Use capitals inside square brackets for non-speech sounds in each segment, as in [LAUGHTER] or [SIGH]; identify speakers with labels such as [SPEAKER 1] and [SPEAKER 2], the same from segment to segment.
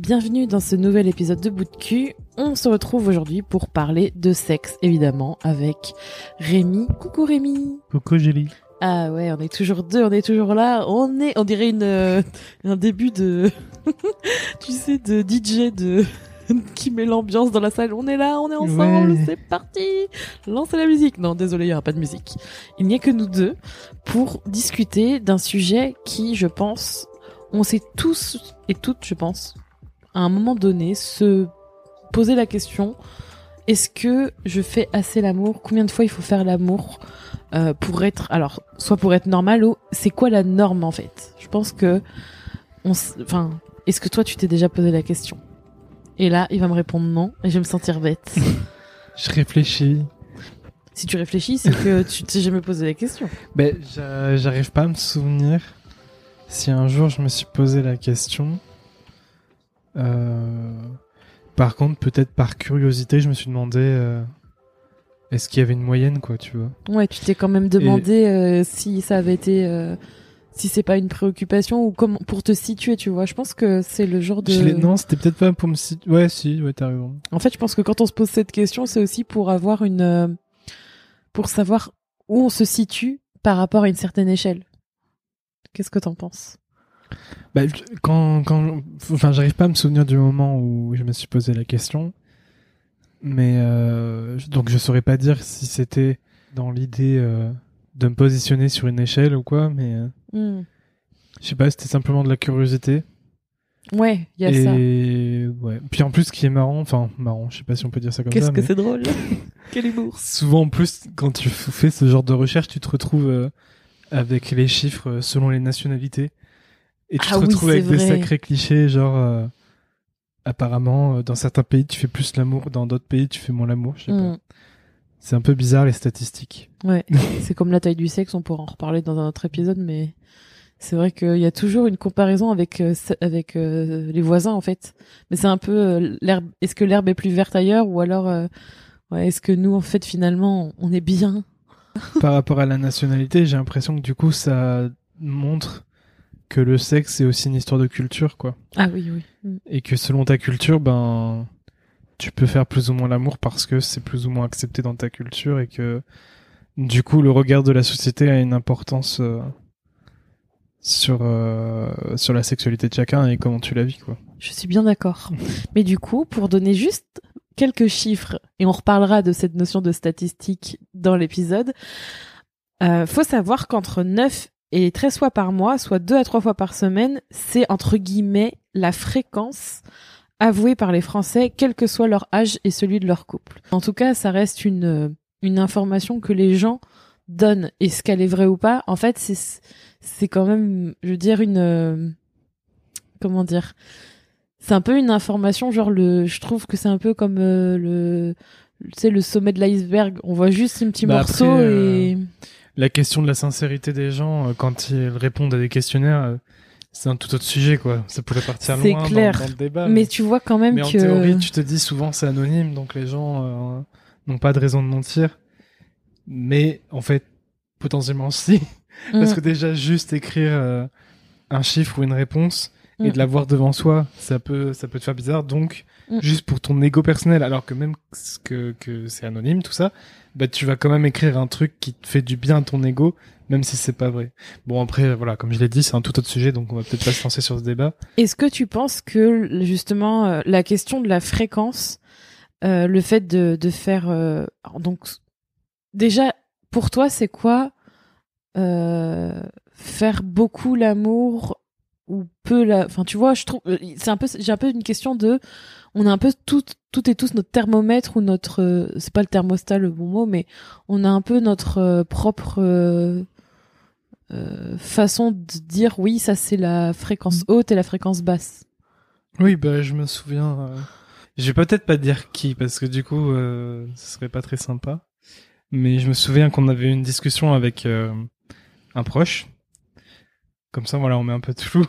[SPEAKER 1] Bienvenue dans ce nouvel épisode de Bout de cul. On se retrouve aujourd'hui pour parler de sexe, évidemment, avec Rémi. Coucou Rémi.
[SPEAKER 2] Coucou Julie.
[SPEAKER 1] Ah ouais, on est toujours deux, on est toujours là. On est, on dirait une, euh, un début de, [LAUGHS] tu sais, de DJ de, [LAUGHS] qui met l'ambiance dans la salle. On est là, on est ensemble,
[SPEAKER 2] Ouais.
[SPEAKER 1] c'est parti. Lancez la musique. Non, désolé, il n'y aura pas de musique. Il n'y a que nous deux pour discuter d'un sujet qui, je pense, on sait tous et toutes, je pense, à un moment donné, se poser la question est-ce que je fais assez l'amour? Combien de fois il faut faire l'amour euh, pour être alors soit pour être normal ou c'est quoi la norme en fait? Je pense que on enfin est-ce que toi tu t'es déjà posé la question? Et là, il va me répondre non et je vais me sentir bête. [LAUGHS]
[SPEAKER 2] Je réfléchis.
[SPEAKER 1] si tu réfléchis, c'est que tu t'es jamais posé la question.
[SPEAKER 2] Ben, j'a- j'arrive pas à me souvenir si un jour je me suis posé la question. Euh, Par contre, peut-être par curiosité, je me suis demandé euh, est-ce qu'il y avait une moyenne, quoi, tu vois?
[SPEAKER 1] Ouais, tu t'es quand même demandé euh, si ça avait été euh, si c'est pas une préoccupation ou comment pour te situer, tu vois. Je pense que c'est le genre de
[SPEAKER 2] Je Non, c'était peut-être pas pour me situer. Ouais, si, ouais, t'as raison.
[SPEAKER 1] En fait, je pense que quand on se pose cette question, c'est aussi pour avoir une, euh, pour savoir où on se situe par rapport à une certaine échelle. Qu'est-ce que t'en penses?
[SPEAKER 2] Bah, quand, quand, enfin, j'arrive pas à me souvenir du moment où je me suis posé la question, mais euh, donc je saurais pas dire si c'était dans l'idée euh, de me positionner sur une échelle ou quoi, mais euh,
[SPEAKER 1] Hmm.
[SPEAKER 2] je sais pas, c'était simplement de la curiosité.
[SPEAKER 1] Ouais, il y a ça.
[SPEAKER 2] Ouais. Puis en plus, ce qui est marrant, enfin marrant, je sais pas si on peut dire ça comme
[SPEAKER 1] Qu'est-ce
[SPEAKER 2] ça,
[SPEAKER 1] que
[SPEAKER 2] mais
[SPEAKER 1] c'est drôle [LAUGHS] Quel humour
[SPEAKER 2] souvent en plus, quand tu fais ce genre de recherche, tu te retrouves avec les chiffres selon les nationalités. Et tu
[SPEAKER 1] Ah
[SPEAKER 2] te
[SPEAKER 1] oui,
[SPEAKER 2] retrouves avec des sacrés clichés, genre euh, apparemment, euh, dans certains pays, tu fais plus l'amour, dans d'autres pays, tu fais moins l'amour. Je sais pas.
[SPEAKER 1] Hmm.
[SPEAKER 2] C'est un peu bizarre les statistiques.
[SPEAKER 1] Ouais, [LAUGHS] c'est comme la taille du sexe, on pourra en reparler dans un autre épisode, mais c'est vrai qu'il y a toujours une comparaison avec euh, avec euh, les voisins en fait. Mais c'est un peu euh, l'herbe. Est-ce que l'herbe est plus verte ailleurs ou alors euh, ouais, est-ce que nous en fait finalement on est bien?
[SPEAKER 2] Par rapport à la nationalité, j'ai l'impression que du coup, ça montre que le sexe c'est aussi une histoire de culture, quoi.
[SPEAKER 1] Ah oui oui.
[SPEAKER 2] Et que selon ta culture, ben, tu peux faire plus ou moins l'amour parce que c'est plus ou moins accepté dans ta culture et que du coup, le regard de la société a une importance euh, sur euh, sur la sexualité de chacun et comment tu la vis, quoi.
[SPEAKER 1] Je suis bien d'accord. [LAUGHS] Mais du coup, pour donner juste quelques chiffres, et on reparlera de cette notion de statistique dans l'épisode, euh, faut savoir qu'entre 9 et 13 fois par mois, soit 2 à 3 fois par semaine, c'est entre guillemets la fréquence avouée par les Français, quel que soit leur âge et celui de leur couple. En tout cas, ça reste une, euh, une information que les gens donnent. Est-ce qu'elle est vraie ou pas En fait, c'est c'est quand même, je veux dire, une... euh, comment dire c'est un peu une information genre le je trouve que c'est un peu comme euh, le tu sais le sommet de l'iceberg on voit juste un petit
[SPEAKER 2] Bah
[SPEAKER 1] morceau
[SPEAKER 2] après,
[SPEAKER 1] et
[SPEAKER 2] La question de la sincérité des gens euh, quand ils répondent à des questionnaires, euh, c'est un tout autre sujet, quoi. Ça pourrait partir loin dans-
[SPEAKER 1] clair.
[SPEAKER 2] Dans, le débat.
[SPEAKER 1] mais tu vois quand même
[SPEAKER 2] Mais en
[SPEAKER 1] que
[SPEAKER 2] théorie, tu te dis souvent c'est anonyme, donc les gens euh, n'ont pas de raison de mentir. Mais en fait, potentiellement [LAUGHS] si. Parce
[SPEAKER 1] Mm,
[SPEAKER 2] que déjà, juste écrire euh, un chiffre ou une réponse et
[SPEAKER 1] Mm.
[SPEAKER 2] de l'avoir devant soi, ça peut, ça peut te faire bizarre. Donc,
[SPEAKER 1] Mm.
[SPEAKER 2] juste pour ton ego personnel, alors que même que, que c'est anonyme, tout ça, bah, tu vas quand même écrire un truc qui te fait du bien à ton ego, même si c'est pas vrai. Bon, après, voilà, comme je l'ai dit, c'est un tout autre sujet, donc on va peut-être pas se lancer sur ce débat.
[SPEAKER 1] est-ce que tu penses que justement euh, la question de la fréquence euh, le fait de de faire euh, donc déjà pour toi c'est quoi euh, faire beaucoup l'amour ou peu la enfin tu vois je trouve euh, c'est un peu j'ai un peu une question de on a un peu tout tout et tous notre thermomètre ou notre euh, c'est pas le thermostat le bon mot mais on a un peu notre euh, propre euh, façon de dire oui ça c'est la fréquence haute et la fréquence basse
[SPEAKER 2] Oui, bah je me souviens. euh, Je vais peut-être pas dire qui parce que du coup, euh, ce serait pas très sympa. Mais je me souviens qu'on avait une discussion avec un proche. Comme ça, voilà, on met un peu de flou.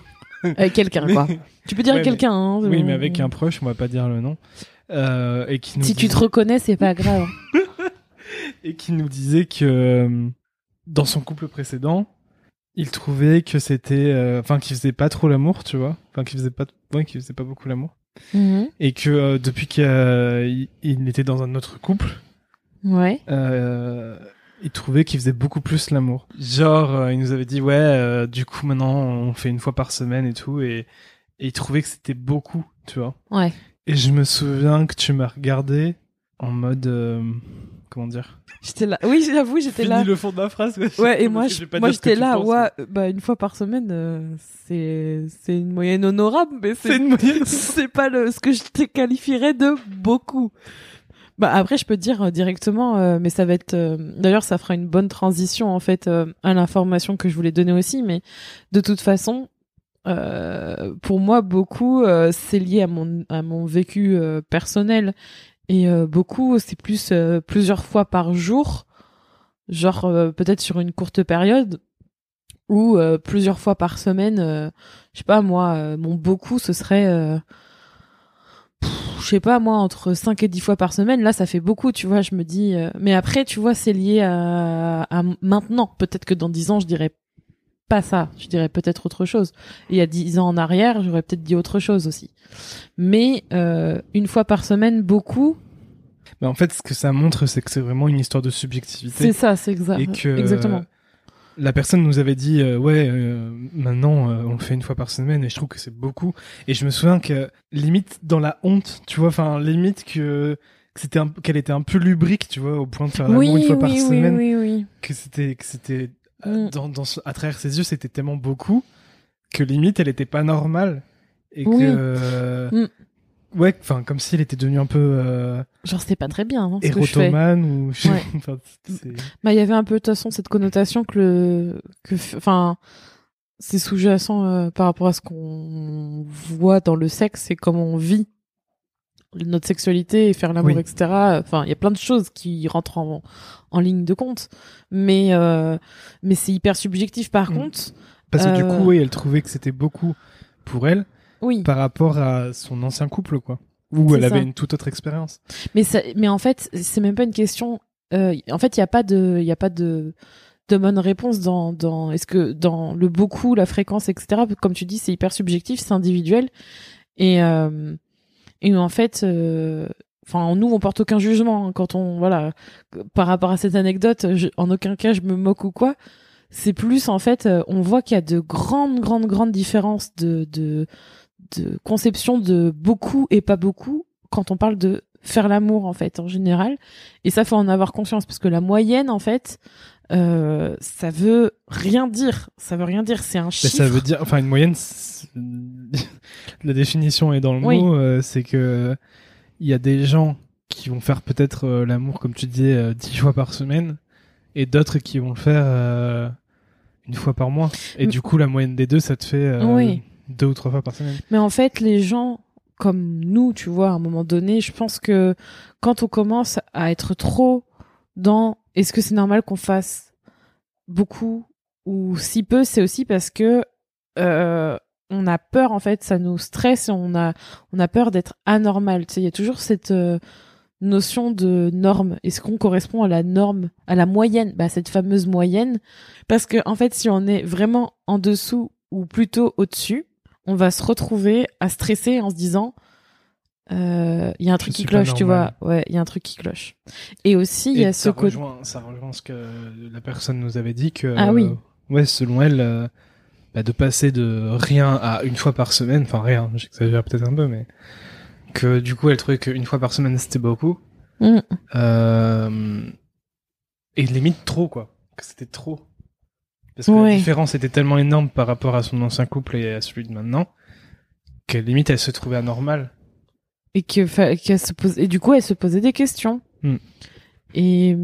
[SPEAKER 2] [LAUGHS]
[SPEAKER 1] Avec quelqu'un, quoi. Tu peux dire
[SPEAKER 2] Ouais,
[SPEAKER 1] quelqu'un, hein.
[SPEAKER 2] Oui, mais avec un proche, on va pas dire le nom. Euh, et qui nous
[SPEAKER 1] Si tu te reconnais, c'est pas grave. [LAUGHS]
[SPEAKER 2] et qui nous disait que euh, dans son couple précédent, il trouvait que c'était, euh, enfin, qu'il faisait pas trop l'amour, tu vois, enfin, qu'il faisait pas, ouais, qu'il faisait pas beaucoup l'amour,
[SPEAKER 1] Mhm.
[SPEAKER 2] et que euh, depuis qu'il il était dans un autre couple,
[SPEAKER 1] Ouais.
[SPEAKER 2] Il trouvait qu'il faisait beaucoup plus l'amour. Genre, euh, il nous avait dit, ouais, euh, du coup, maintenant, on fait une fois par semaine et tout, et, et il trouvait que c'était beaucoup, tu vois.
[SPEAKER 1] Ouais.
[SPEAKER 2] Et je me souviens que tu m'as regardé en mode, euh, comment dire?
[SPEAKER 1] J'étais là. Oui, j'avoue, j'étais
[SPEAKER 2] Fini
[SPEAKER 1] là.
[SPEAKER 2] le fond de la phrase.
[SPEAKER 1] Ouais, et moi, je- moi j'étais là,
[SPEAKER 2] penses,
[SPEAKER 1] ouais, bah, une fois par semaine, euh, c'est, c'est une moyenne honorable, mais
[SPEAKER 2] C'est
[SPEAKER 1] c'est,
[SPEAKER 2] une moyenne. [LAUGHS]
[SPEAKER 1] c'est pas le, ce que je te qualifierais de beaucoup. Bah, après, je peux te dire euh, directement, euh, mais ça va être, euh, d'ailleurs, ça fera une bonne transition, en fait, euh, à l'information que je voulais donner aussi, mais de toute façon, euh, pour moi, beaucoup, euh, c'est lié à mon, à mon vécu personnel. Et beaucoup, c'est plus plusieurs fois par jour, genre peut-être sur une courte période, ou plusieurs fois par semaine. je sais pas, moi, mon beaucoup, ce serait, je sais pas, moi, entre 5 et 10 fois par semaine. Là, ça fait beaucoup, tu vois, je me dis... euh, mais après, tu vois, c'est lié à, à maintenant. Peut-être que dans 10 ans, je dirais pas ça. Je dirais peut-être autre chose. Et il y a 10 ans en arrière, j'aurais peut-être dit autre chose aussi. Mais euh, une fois par semaine, beaucoup,
[SPEAKER 2] Mais en fait, ce que ça montre, c'est que c'est vraiment une histoire de subjectivité.
[SPEAKER 1] c'est ça, c'est exact.
[SPEAKER 2] Et que
[SPEAKER 1] Exactement.
[SPEAKER 2] La personne nous avait dit, euh, ouais, euh, maintenant, euh, on le fait une fois par semaine, et je trouve que c'est beaucoup. Et je me souviens que limite dans la honte, tu vois, enfin limite que que c'était qu'elle était un peu lubrique, tu vois, au point de faire l'amour
[SPEAKER 1] Oui,
[SPEAKER 2] une fois par
[SPEAKER 1] oui, oui,
[SPEAKER 2] semaine,
[SPEAKER 1] oui, oui.
[SPEAKER 2] que c'était que c'était
[SPEAKER 1] Mm.
[SPEAKER 2] dans, dans ce- à travers ses yeux, c'était tellement beaucoup que limite elle était pas normale et que
[SPEAKER 1] Mm.
[SPEAKER 2] Ouais, enfin comme si elle était devenue un peu euh,
[SPEAKER 1] Genre, c'était pas très bien hein, ce
[SPEAKER 2] ou
[SPEAKER 1] Ouais. [LAUGHS]
[SPEAKER 2] enfin,
[SPEAKER 1] Bah, il y avait un peu de toute façon cette connotation que le, que, enfin, c'est sous-jacent euh, par rapport à ce qu'on voit dans le sexe et comment on vit notre sexualité et faire l'amour,
[SPEAKER 2] Oui.
[SPEAKER 1] etc. Enfin, il y a plein de choses qui rentrent en, en ligne de compte, mais euh, mais c'est hyper subjectif. Par
[SPEAKER 2] Mm.
[SPEAKER 1] contre,
[SPEAKER 2] parce que du
[SPEAKER 1] Euh.
[SPEAKER 2] coup, oui, elle trouvait que c'était beaucoup pour elle
[SPEAKER 1] oui.
[SPEAKER 2] par rapport à son ancien couple quoi. Où elle avait une toute autre expérience.
[SPEAKER 1] Mais ça, mais en fait, c'est même pas une question. euh, en fait, il y a pas de, il a pas de de bonne réponse dans dans. Est-ce que dans le beaucoup, la fréquence, etc. Comme tu dis, c'est hyper subjectif, c'est individuel et euh, et en fait. euh, Enfin, nous, on porte aucun jugement hein, quand on, voilà, par rapport à cette anecdote. je- en aucun cas, je me moque ou quoi. C'est plus, en fait, euh, on voit qu'il y a de grandes, grandes, grandes différences de, de, de conception de beaucoup et pas beaucoup quand on parle de faire l'amour en fait en général et ça faut en avoir conscience parce que la moyenne en fait euh, ça veut rien dire ça veut rien dire c'est un
[SPEAKER 2] Mais
[SPEAKER 1] chiffre
[SPEAKER 2] ça veut dire, enfin, une moyenne, la définition est dans le
[SPEAKER 1] Oui.
[SPEAKER 2] mot, euh, c'est que il y a des gens qui vont faire peut-être euh, l'amour, comme tu disais, dix fois par semaine, et d'autres qui vont le faire une fois par mois. Et
[SPEAKER 1] Mais-
[SPEAKER 2] du coup, la moyenne des deux, ça te fait
[SPEAKER 1] Oui.
[SPEAKER 2] Deux ou trois fois par semaine.
[SPEAKER 1] mais en fait les gens comme nous tu vois à un moment donné je pense que quand on commence à être trop dans est-ce que c'est normal qu'on fasse beaucoup ou si peu? C'est aussi parce que euh, on a peur en fait ça nous stresse et on a on a peur d'être anormal. Tu sais il y a toujours cette euh, notion de norme. Est-ce qu'on correspond à la norme à la moyenne? Bah cette fameuse moyenne. Parce que en fait si on est vraiment en dessous ou plutôt au-dessus on va se retrouver à stresser en se disant euh, il y a un truc qui cloche tu vois. ouais il y a un truc qui cloche. Et aussi il y a ce côté
[SPEAKER 2] ça rejoint ce que la personne nous avait dit que,
[SPEAKER 1] Ah oui.
[SPEAKER 2] euh, ouais, selon elle, euh, bah, de passer de rien à une fois par semaine, enfin rien, j'exagère peut-être un peu, mais que du coup, elle trouvait qu'une fois par semaine c'était beaucoup,
[SPEAKER 1] Mm.
[SPEAKER 2] euh, et limite trop quoi, que c'était trop, parce que la différence était tellement énorme par rapport à son ancien couple et à celui de maintenant, que limite elle se trouvait anormale.
[SPEAKER 1] et que se pose et du coup elle se posait des questions
[SPEAKER 2] Hmm.
[SPEAKER 1] et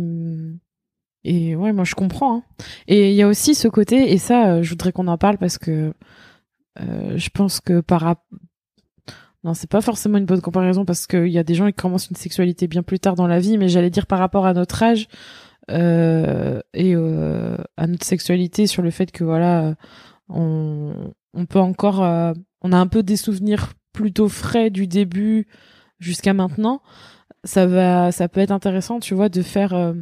[SPEAKER 1] et ouais moi je comprends hein. et il y a aussi ce côté et ça euh, je voudrais qu'on en parle parce que euh, je pense que par non, c'est pas forcément une bonne comparaison parce qu'il y a des gens qui commencent une sexualité bien plus tard dans la vie, mais j'allais dire par rapport à notre âge et euh, à notre sexualité sur le fait que voilà, on, on peut encore, euh, on a un peu des souvenirs plutôt frais du début jusqu'à maintenant. Ça va, ça peut être intéressant, tu vois, de faire euh,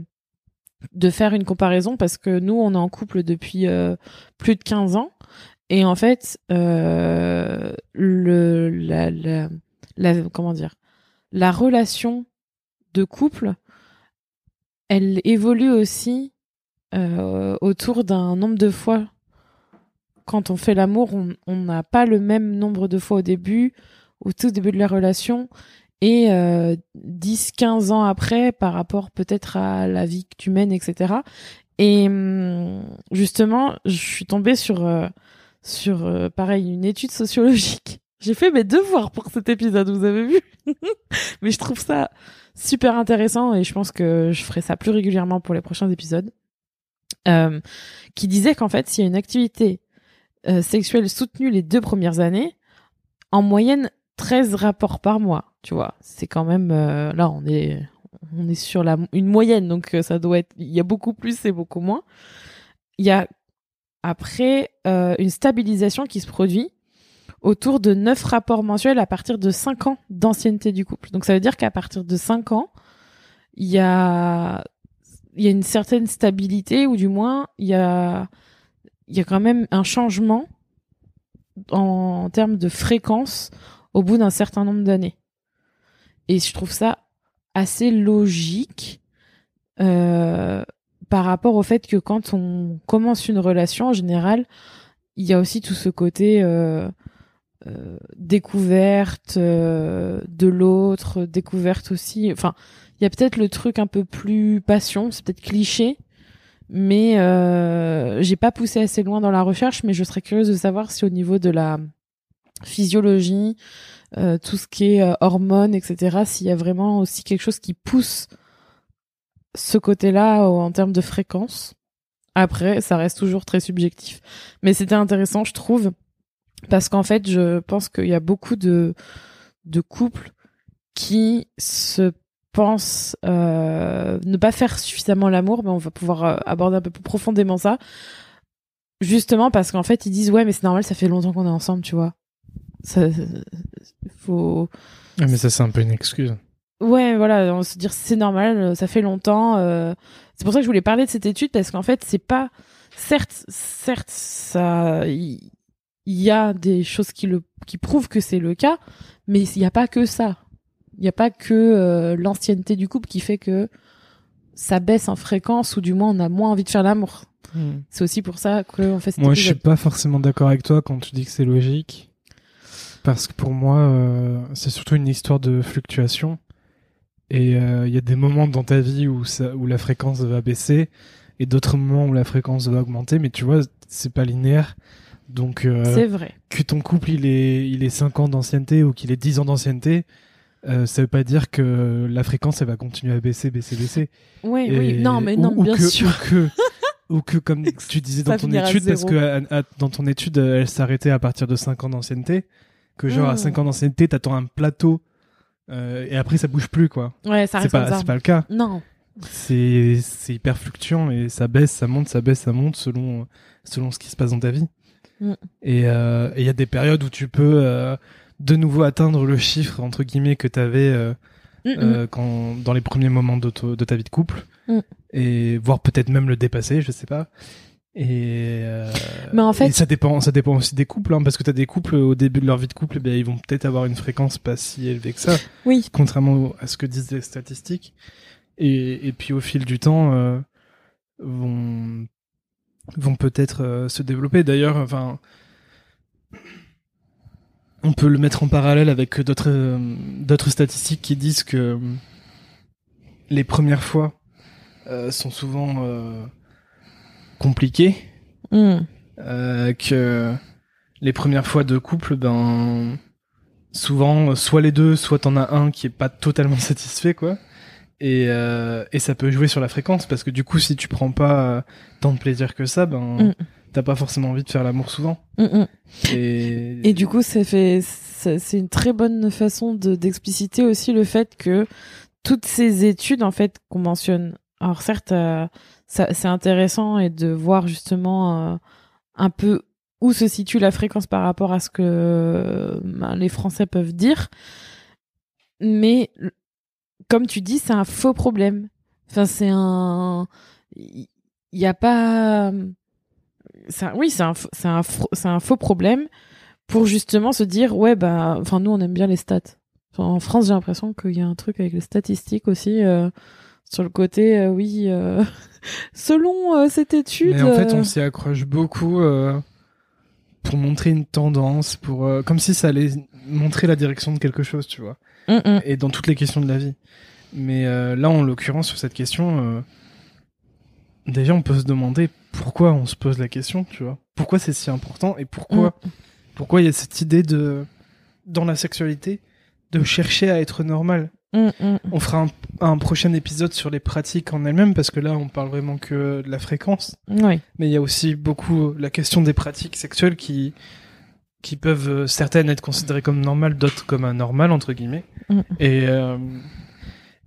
[SPEAKER 1] de faire une comparaison parce que nous, on est en couple depuis euh, plus de 15 ans et en fait, euh, le, la, la, la, comment dire, la relation de couple, elle évolue aussi euh, autour d'un nombre de fois. Quand on fait l'amour, on n'a pas le même nombre de fois au début, au tout début de la relation, et euh, 10-15 ans après, par rapport peut-être à la vie que tu mènes, etc. Et hum, justement, je suis tombée sur euh, sur euh, pareil une étude sociologique. J'ai fait mes devoirs pour cet épisode, vous avez vu [LAUGHS] Mais je trouve ça super intéressant et je pense que je ferai ça plus régulièrement pour les prochains épisodes. Euh, qui disait qu'en fait, s'il y a une activité euh, sexuelle soutenue les deux premières années, en moyenne 13 rapports par mois, tu vois. C'est quand même euh, là on est on est sur la une moyenne donc ça doit être il y a beaucoup plus et beaucoup moins. Il y a après une stabilisation qui se produit autour de 9 rapports mensuels à partir de 5 ans d'ancienneté du couple. Donc ça veut dire qu'à partir de 5 ans, il y a y a une certaine stabilité ou du moins il y a y a quand même un changement en, en termes de fréquence au bout d'un certain nombre d'années. Et je trouve ça assez logique euh, par rapport au fait que quand on commence une relation, en général, il y a aussi tout ce côté euh, découverte euh, de l'autre, découverte aussi. Enfin, il y a peut-être le truc un peu plus passion, c'est peut-être cliché, mais euh, j'ai pas poussé assez loin dans la recherche, mais je serais curieuse de savoir si au niveau de la physiologie, euh, tout ce qui est euh, hormones, etc., s'il y a vraiment aussi quelque chose qui pousse ce côté-là euh, en termes de fréquence. Après, ça reste toujours très subjectif. Mais c'était intéressant, je trouve, parce qu'en fait, je pense qu'il y a beaucoup de, de couples qui se pensent euh, ne pas faire suffisamment l'amour, mais on va pouvoir euh, aborder un peu plus profondément ça. Justement parce qu'en fait, ils disent ouais, mais c'est normal, ça fait longtemps qu'on est ensemble, tu vois. Ça, faut.
[SPEAKER 2] Ah, mais ça, c'est un peu une excuse.
[SPEAKER 1] Ouais, voilà, on se dire c'est normal, ça fait longtemps. euh, C'est pour ça que je voulais parler de cette étude parce qu'en fait, c'est pas. Certes, certes, ça, il il y a des choses qui le, qui prouvent que c'est le cas, mais il n'y a pas que ça. Il n'y a pas que euh, l'ancienneté du couple qui fait que ça baisse en fréquence ou du moins on a moins envie de faire l'amour. C'est aussi pour ça qu'on fait cet
[SPEAKER 2] Moi, je suis
[SPEAKER 1] épisode.
[SPEAKER 2] pas forcément d'accord avec toi quand tu dis que c'est logique. Parce que pour moi, euh, c'est surtout une histoire de fluctuation. Et euh, il y a des moments dans ta vie où, ça, où la fréquence va baisser et d'autres moments où la fréquence va augmenter. Mais tu vois, c'est pas linéaire. Donc, euh,
[SPEAKER 1] C'est vrai.
[SPEAKER 2] que ton couple il est, il est 5 ans d'ancienneté ou qu'il ait 10 ans d'ancienneté, euh, ça veut pas dire que la fréquence elle va continuer à baisser, baisser, baisser.
[SPEAKER 1] Oui,
[SPEAKER 2] Et-
[SPEAKER 1] oui. Non, mais non,
[SPEAKER 2] ou
[SPEAKER 1] bien
[SPEAKER 2] que,
[SPEAKER 1] sûr.
[SPEAKER 2] Ou que, [LAUGHS] ou que, comme tu disais dans ton étude, parce que à- à- dans ton étude, elle s'arrêtait à partir de 5 ans d'ancienneté, que genre à
[SPEAKER 1] Mm.
[SPEAKER 2] 5 ans d'ancienneté, t'attends un plateau, euh, et après ça bouge plus, quoi.
[SPEAKER 1] Ouais, ça reste
[SPEAKER 2] pas, c'est pas le cas.
[SPEAKER 1] Non.
[SPEAKER 2] C'est, c'est hyper fluctuant et ça baisse, ça monte, ça baisse, ça monte selon, selon ce qui se passe dans ta vie.
[SPEAKER 1] Mm.
[SPEAKER 2] Et euh, et il y a des périodes où tu peux euh, de nouveau atteindre le chiffre entre guillemets que t'avais euh,
[SPEAKER 1] Mm, mm.
[SPEAKER 2] quand dans les premiers moments de, ta vie de couple et voire peut-être même le dépasser je sais pas et euh,
[SPEAKER 1] Mais en fait-
[SPEAKER 2] et ça dépend ça dépend aussi des couples hein, parce que t'as des couples au début de leur vie de couple eh bien, ils vont peut-être avoir une fréquence pas si élevée que ça
[SPEAKER 1] Oui.
[SPEAKER 2] contrairement à ce que disent les statistiques et, et puis au fil du temps euh, vont vont peut-être euh, se développer. D'ailleurs enfin on peut le mettre en parallèle avec d'autres euh, d'autres statistiques qui disent que euh, les premières fois euh, sont souvent euh, compliquées.
[SPEAKER 1] Mm.
[SPEAKER 2] euh, que les premières fois de couple ben souvent soit les deux soit t'en as un qui est pas totalement [LAUGHS] satisfait quoi et et ça peut jouer sur la fréquence parce que du coup si tu prends pas euh, tant de plaisir que ça ben
[SPEAKER 1] Mm.
[SPEAKER 2] t'as pas forcément envie de faire l'amour souvent.
[SPEAKER 1] Mm, mm.
[SPEAKER 2] Et,
[SPEAKER 1] Et du coup, ça fait, c'est une très bonne façon de d'expliciter aussi le fait que toutes ces études en fait qu'on mentionne. Alors certes, euh, ça- c'est intéressant et de voir justement euh, un peu où se situe la fréquence par rapport à ce que euh, ben, les Français peuvent dire. Mais comme tu dis, c'est un faux problème. Enfin, c'est un, il y, a pas, un- oui, c'est un, f- c'est un, un faux problème pour justement se dire ouais bah enfin nous on aime bien les stats Enfin, en France j'ai l'impression qu'il y a un truc avec les statistiques aussi euh, sur le côté euh, oui euh, [LAUGHS] selon cette étude
[SPEAKER 2] Mais en fait, on s'y accroche beaucoup pour montrer une tendance, pour comme si ça allait montrer la direction de quelque chose, tu vois.
[SPEAKER 1] Hum, hum.
[SPEAKER 2] Et dans toutes les questions de la vie. Mais euh, là, en l'occurrence, sur cette question, euh, déjà, on peut se demander pourquoi on se pose la question, tu vois. Pourquoi c'est si important et pourquoi,
[SPEAKER 1] Mm.
[SPEAKER 2] pourquoi il y a cette idée de, dans la sexualité, de chercher à être normal. On fera un, un prochain épisode sur les pratiques en elles-mêmes parce que là, on parle vraiment que de la fréquence.
[SPEAKER 1] oui
[SPEAKER 2] Mais il y a aussi beaucoup la question des pratiques sexuelles qui, qui peuvent euh, certaines être considérées comme normales, d'autres comme anormales entre guillemets.
[SPEAKER 1] Mm.
[SPEAKER 2] Et euh,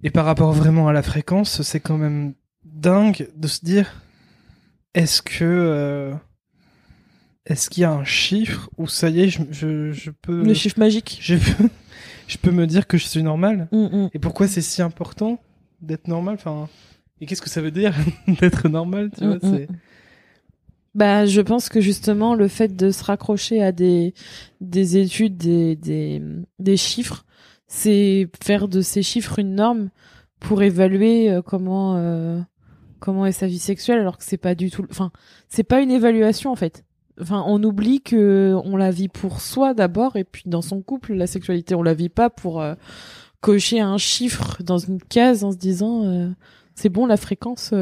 [SPEAKER 2] et par rapport vraiment à la fréquence, c'est quand même dingue de se dire est-ce que euh, est-ce qu'il y a un chiffre où ça y est, je, je, je peux
[SPEAKER 1] le chiffre magique
[SPEAKER 2] je peux je peux me dire que je suis normal
[SPEAKER 1] Hum, hum.
[SPEAKER 2] et pourquoi c'est si important d'être normal enfin et qu'est-ce que ça veut dire [LAUGHS] d'être normal tu vois
[SPEAKER 1] Mm, mm.
[SPEAKER 2] c'est
[SPEAKER 1] Bah, je pense que justement le fait de se raccrocher à des des études, des des, des chiffres, c'est faire de ces chiffres une norme pour évaluer euh, comment euh, comment est sa vie sexuelle, alors que c'est pas du tout. Enfin, c'est pas une évaluation en fait. Enfin, on oublie que on la vit pour soi d'abord, et puis dans son couple, la sexualité, on la vit pas pour euh, cocher un chiffre dans une case en se disant euh, c'est bon la fréquence.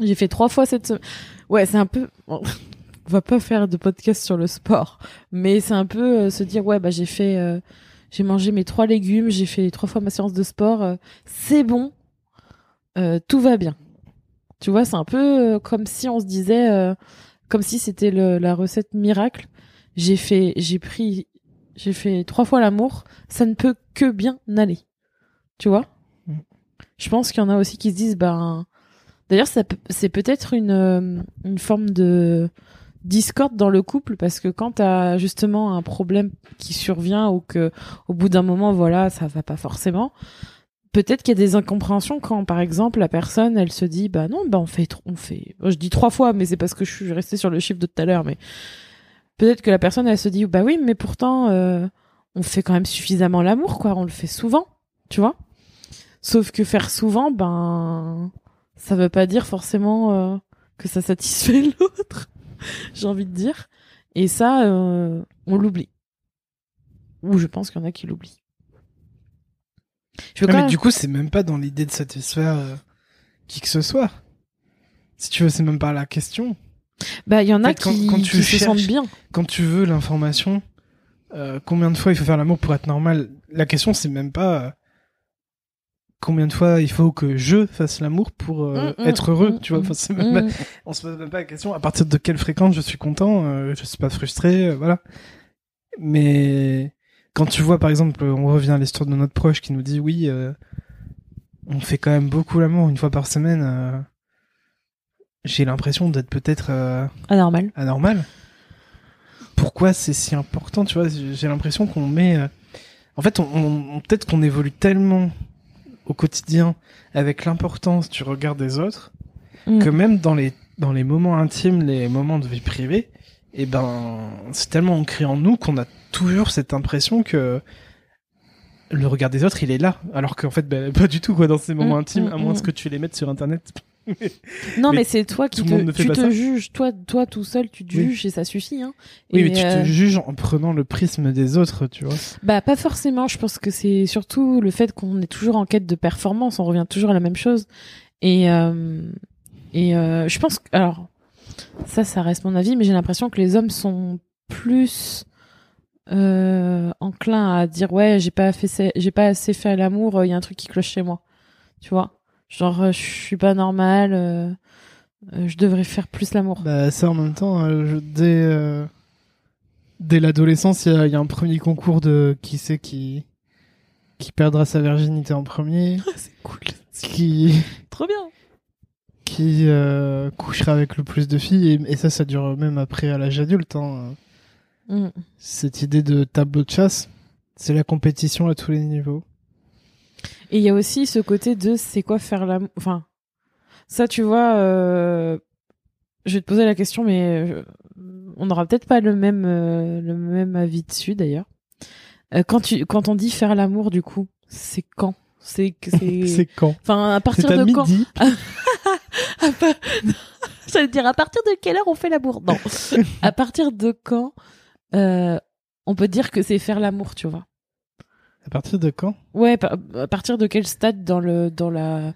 [SPEAKER 1] J'ai fait trois fois cette semaine. Ouais, c'est un peu. on va pas faire de podcast sur le sport, mais c'est un peu euh, se dire ouais bah j'ai fait, euh, j'ai mangé mes trois légumes, j'ai fait trois fois ma séance de sport, euh, c'est bon, tout va bien. Tu vois, c'est un peu comme si on se disait, comme si c'était la recette miracle. J'ai fait, j'ai pris, j'ai fait trois fois l'amour, ça ne peut que bien aller. Tu vois?
[SPEAKER 2] Mm.
[SPEAKER 1] Je pense qu'il y en a aussi qui se disent ben D'ailleurs, c'est peut-être une, euh, une forme de discorde dans le couple parce que quand t'as justement un problème qui survient ou que au bout d'un moment, voilà, ça va pas forcément. Peut-être qu'il y a des incompréhensions quand, par exemple, la personne, elle se dit, bah non, bah on fait, on fait. Je dis trois fois, mais c'est parce que je suis restée sur le chiffre de tout à l'heure. Mais peut-être que la personne, elle se dit, bah oui, mais pourtant, euh, on fait quand même suffisamment l'amour, quoi. On le fait souvent, tu vois. Sauf que faire souvent, ben, ça veut pas dire forcément euh, que ça satisfait [LAUGHS] l'autre, j'ai envie de dire. Et ça, euh, on l'oublie. Ou je pense qu'il y en a qui l'oublient. Je veux
[SPEAKER 2] Ouais,
[SPEAKER 1] quand
[SPEAKER 2] mais
[SPEAKER 1] même-
[SPEAKER 2] du coup, c'est même pas dans l'idée de satisfaire euh, qui que ce soit. Si tu veux, c'est même pas la question.
[SPEAKER 1] Bah, il y en a
[SPEAKER 2] En fait, quand-
[SPEAKER 1] qui,
[SPEAKER 2] quand tu
[SPEAKER 1] qui se sentent
[SPEAKER 2] cherches-
[SPEAKER 1] bien.
[SPEAKER 2] Quand tu veux l'information, euh, combien de fois il faut faire l'amour pour être normal? La question, c'est même pas combien de fois il faut que je fasse l'amour pour euh,
[SPEAKER 1] Mm, mm,
[SPEAKER 2] être heureux.
[SPEAKER 1] mm,
[SPEAKER 2] tu vois, Enfin, c'est même pas- on se pose même pas la question à partir de quelle fréquence je suis content, euh, je suis pas frustré, euh, voilà. Mais quand tu vois, par exemple, on revient à l'histoire de notre proche qui nous dit oui, euh, on fait quand même beaucoup l'amour une fois par semaine. j'ai l'impression d'être peut-être
[SPEAKER 1] Anormal.
[SPEAKER 2] anormal. Pourquoi c'est si important, tu vois? J'ai l'impression qu'on met... En fait, on, on- peut-être qu'on évolue tellement au quotidien avec l'importance du regard des autres
[SPEAKER 1] Mm.
[SPEAKER 2] que même dans les, dans les moments intimes, les moments de vie privée, et ben, c'est tellement ancré en nous qu'on a toujours cette impression que le regard des autres, il est là. Alors qu'en fait, ben, [LAUGHS] pas du tout, quoi, dans ces moments
[SPEAKER 1] Mm,
[SPEAKER 2] intimes,
[SPEAKER 1] mm,
[SPEAKER 2] à moins que tu les mettes sur Internet. [LAUGHS]
[SPEAKER 1] Non,
[SPEAKER 2] Mais
[SPEAKER 1] mais, c'est toi qui te, tu te juges. Toi, toi tout seul, tu te
[SPEAKER 2] Oui.
[SPEAKER 1] juges et ça suffit. Hein.
[SPEAKER 2] Oui,
[SPEAKER 1] Et,
[SPEAKER 2] mais tu
[SPEAKER 1] euh,
[SPEAKER 2] te juges en prenant le prisme des autres, tu vois.
[SPEAKER 1] Bah pas forcément, je pense que c'est surtout le fait qu'on est toujours en quête de performance, on revient toujours à la même chose. Et euh, et euh, je pense que alors ça ça reste mon avis, mais j'ai l'impression que les hommes sont plus euh, enclins à dire ouais, j'ai pas fait j'ai pas assez fait l'amour, il y a un truc qui cloche chez moi. Tu vois? Genre euh, je suis pas normal euh, euh, je devrais faire plus l'amour.
[SPEAKER 2] Bah ça en même temps, euh, je- dès euh, dès l'adolescence, il y, y a un premier concours de qui c'est qui qui perdra sa virginité en premier, [LAUGHS]
[SPEAKER 1] c'est cool.
[SPEAKER 2] qui [LAUGHS]
[SPEAKER 1] Trop bien.
[SPEAKER 2] qui euh, couchera avec le plus de filles et, et ça ça dure même après à l'âge adulte. Hein.
[SPEAKER 1] Mm.
[SPEAKER 2] Cette idée de tableau de chasse, c'est la compétition à tous les niveaux.
[SPEAKER 1] Et il y a aussi ce côté de c'est quoi faire l'amour. Enfin, ça, tu vois, euh, je vais te poser la question, mais euh, on n'aura peut-être pas le même, euh, le même avis dessus d'ailleurs. Euh, quand, tu, quand on dit faire l'amour, du coup, c'est quand? C'est c'est. [LAUGHS]
[SPEAKER 2] C'est quand?
[SPEAKER 1] Enfin, à partir
[SPEAKER 2] à
[SPEAKER 1] de quand? [LAUGHS] pa- [LAUGHS] J'allais dire à partir de quelle heure on fait l'amour? Non. à partir de quand on peut dire que c'est faire l'amour, tu vois?
[SPEAKER 2] À partir de quand?
[SPEAKER 1] Ouais, à partir de quel stade dans le dans la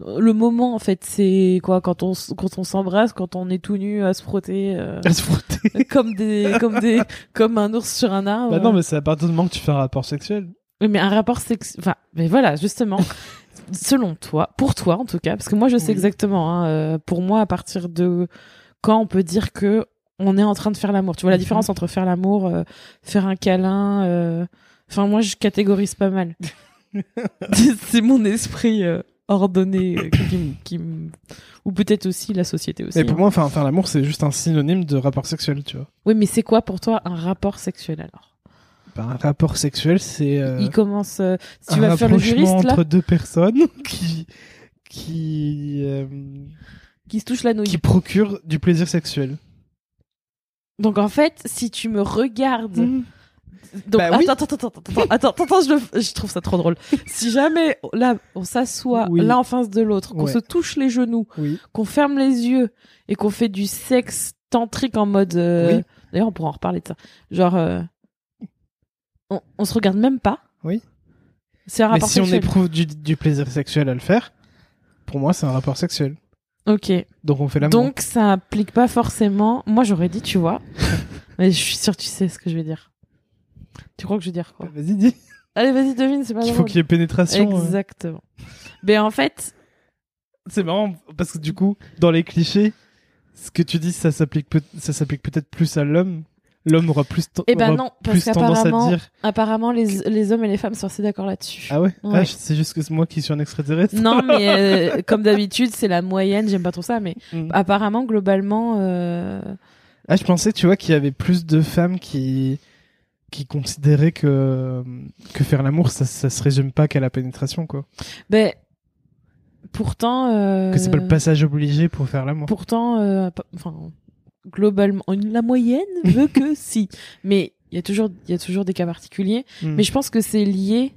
[SPEAKER 1] le moment en fait, c'est quoi? Quand on quand on s'embrasse, quand on est tout nu à se frotter euh,
[SPEAKER 2] À se frotter. [LAUGHS]
[SPEAKER 1] comme des comme des comme un ours sur un arbre.
[SPEAKER 2] Bah non, mais c'est à partir du moment que tu fais un rapport sexuel.
[SPEAKER 1] Oui, mais un rapport sexe enfin mais voilà, justement [LAUGHS] selon toi, pour toi en tout cas parce que moi je sais
[SPEAKER 2] Oui.
[SPEAKER 1] exactement hein, euh, pour moi à partir de quand on peut dire que on est en train de faire l'amour. Tu vois la
[SPEAKER 2] Mhm.
[SPEAKER 1] différence entre faire l'amour, euh, faire un câlin euh, enfin moi je catégorise pas mal. [LAUGHS] c'est mon esprit euh, ordonné euh, qui, me- qui ou peut-être aussi la société aussi.
[SPEAKER 2] Mais pour
[SPEAKER 1] hein.
[SPEAKER 2] moi, enfin, faire l'amour, c'est juste un synonyme de rapport sexuel, tu vois.
[SPEAKER 1] Oui, mais c'est quoi pour toi un rapport sexuel alors?
[SPEAKER 2] Bah, un rapport sexuel, c'est euh,
[SPEAKER 1] Il commence. euh, si tu vas faire le juriste là,
[SPEAKER 2] entre deux personnes [LAUGHS] qui qui
[SPEAKER 1] qui se touche la nouille.
[SPEAKER 2] qui procurent du plaisir sexuel.
[SPEAKER 1] Donc en fait, si tu me regardes, donc
[SPEAKER 2] Bah
[SPEAKER 1] attends, attends, attends, attends, attends, attends, attends, je, le- je trouve ça trop drôle. si jamais là on s'assoit
[SPEAKER 2] Oui.
[SPEAKER 1] l'un en face de l'autre, qu'on
[SPEAKER 2] Ouais.
[SPEAKER 1] se touche les genoux,
[SPEAKER 2] Oui.
[SPEAKER 1] qu'on ferme les yeux et qu'on fait du sexe tantrique en mode. euh. D'ailleurs, on pourra en reparler de ça. Genre, euh, on, on se regarde même pas.
[SPEAKER 2] Oui.
[SPEAKER 1] C'est un
[SPEAKER 2] Mais
[SPEAKER 1] rapport
[SPEAKER 2] si on éprouve du, du plaisir sexuel à le faire, pour moi, c'est un rapport sexuel.
[SPEAKER 1] Ok.
[SPEAKER 2] Donc on fait l'amour.
[SPEAKER 1] Donc ça implique pas forcément. Moi j'aurais dit, tu vois. [LAUGHS] Mais je suis sûre que tu sais ce que je vais dire. Tu crois que je vais dire quoi
[SPEAKER 2] Vas-y, dis.
[SPEAKER 1] Allez, vas-y, devine, c'est pas
[SPEAKER 2] Il faut qu'il y ait pénétration.
[SPEAKER 1] Exactement. Mais en fait,
[SPEAKER 2] C'est marrant parce que du coup, dans les clichés, ce que tu dis, ça s'applique peut- ça s'applique peut-être plus à l'homme. L'homme aura plus, ten-
[SPEAKER 1] Eh ben
[SPEAKER 2] aura
[SPEAKER 1] non, parce
[SPEAKER 2] plus tendance à
[SPEAKER 1] qu'apparemment-
[SPEAKER 2] dire
[SPEAKER 1] apparemment, les, les hommes et les femmes sont assez d'accord là-dessus.
[SPEAKER 2] ah ouais,
[SPEAKER 1] Ouais.
[SPEAKER 2] Ah, c'est juste que c'est moi qui suis un extraterrestre.
[SPEAKER 1] Non, mais [LAUGHS] euh, comme d'habitude, c'est la moyenne. J'aime pas trop ça, mais
[SPEAKER 2] Mm.
[SPEAKER 1] apparemment, globalement, euh,
[SPEAKER 2] Ah, je pensais, tu vois, qu'il y avait plus de femmes qui qui considéraient que que faire l'amour, ça ça se résume pas qu'à la pénétration, quoi.
[SPEAKER 1] ben, pourtant, euh,
[SPEAKER 2] Que c'est pas le passage obligé pour faire l'amour.
[SPEAKER 1] Pourtant, euh, enfin, globalement, la moyenne [LAUGHS] veut que si. Mais il y a toujours, il y a toujours des cas particuliers.
[SPEAKER 2] Mm.
[SPEAKER 1] Mais je pense que c'est lié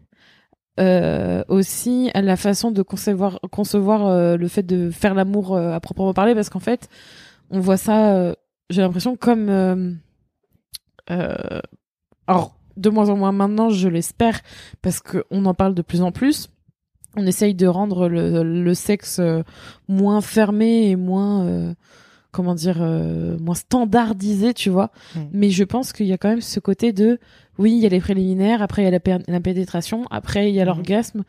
[SPEAKER 1] euh, aussi à la façon de concevoir, concevoir euh, le fait de faire l'amour à proprement parler, parce qu'en fait, on voit ça, j'ai l'impression comme, euh, alors de moins en moins maintenant, je l'espère, parce qu'on en parle de plus en plus. On essaye de rendre le, le sexe euh, moins fermé et moins, euh, comment dire, euh, moins standardisé, tu vois.
[SPEAKER 2] Mm.
[SPEAKER 1] Mais je pense qu'il y a quand même ce côté de, oui, il y a les préliminaires, après il y a la, pénétration, après il y a
[SPEAKER 2] Mhm.
[SPEAKER 1] l'orgasme,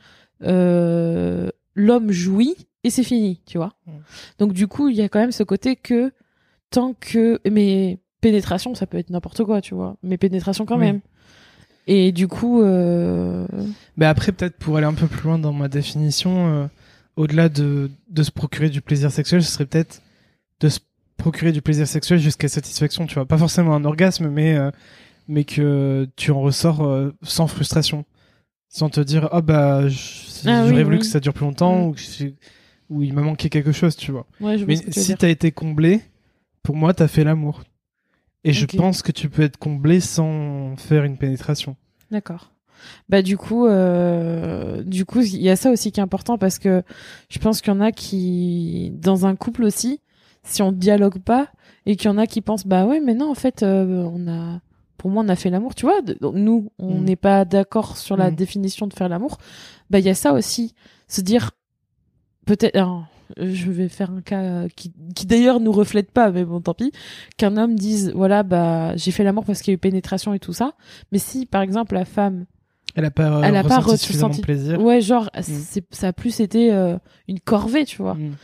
[SPEAKER 1] euh, l'homme jouit et c'est fini, tu vois.
[SPEAKER 2] Mhm.
[SPEAKER 1] Donc du coup, il y a quand même ce côté que tant que, mais pénétration, ça peut être n'importe quoi, tu vois. Mais pénétration quand
[SPEAKER 2] Oui.
[SPEAKER 1] même. Et du coup, euh...
[SPEAKER 2] Mais après, peut-être pour aller un peu plus loin dans ma définition, euh, au-delà de, de se procurer du plaisir sexuel, ce serait peut-être de se procurer du plaisir sexuel jusqu'à satisfaction, tu vois. Pas forcément un orgasme, mais, euh, mais que tu en ressors euh, sans frustration. Sans te dire, ah bah, je-
[SPEAKER 1] Ah
[SPEAKER 2] j'aurais
[SPEAKER 1] oui,
[SPEAKER 2] voulu
[SPEAKER 1] oui.
[SPEAKER 2] que ça dure plus longtemps
[SPEAKER 1] Mm.
[SPEAKER 2] ou, que j'ai- ou il m'a manqué quelque chose, tu vois.
[SPEAKER 1] ouais, je vois
[SPEAKER 2] Mais si t'as été comblé, pour moi, t'as fait l'amour. Et je pense que tu peux être comblé sans faire une pénétration.
[SPEAKER 1] D'accord. Bah du coup, euh, du coup, il y a ça aussi qui est important parce que je pense qu'il y en a qui, dans un couple aussi, si on dialogue pas et qu'il y en a qui pensent bah ouais, mais non, en fait, euh, on a, pour moi, on a fait l'amour, tu vois. nous, on
[SPEAKER 2] Mm.
[SPEAKER 1] n'est pas d'accord sur la
[SPEAKER 2] Mm.
[SPEAKER 1] définition de faire l'amour. Bah il y a ça aussi, se dire peut-être. Je vais faire un cas qui, qui d'ailleurs nous reflète pas, mais bon, tant pis. Qu'un homme dise, voilà, bah, j'ai fait l'amour parce qu'il y a eu pénétration et tout ça. Mais si, par exemple, la femme,
[SPEAKER 2] Elle a pas, euh,
[SPEAKER 1] Elle a pas
[SPEAKER 2] ressenti de plaisir.
[SPEAKER 1] ouais, genre, c'est, ça a plus été euh, une corvée, tu vois.
[SPEAKER 2] Mm.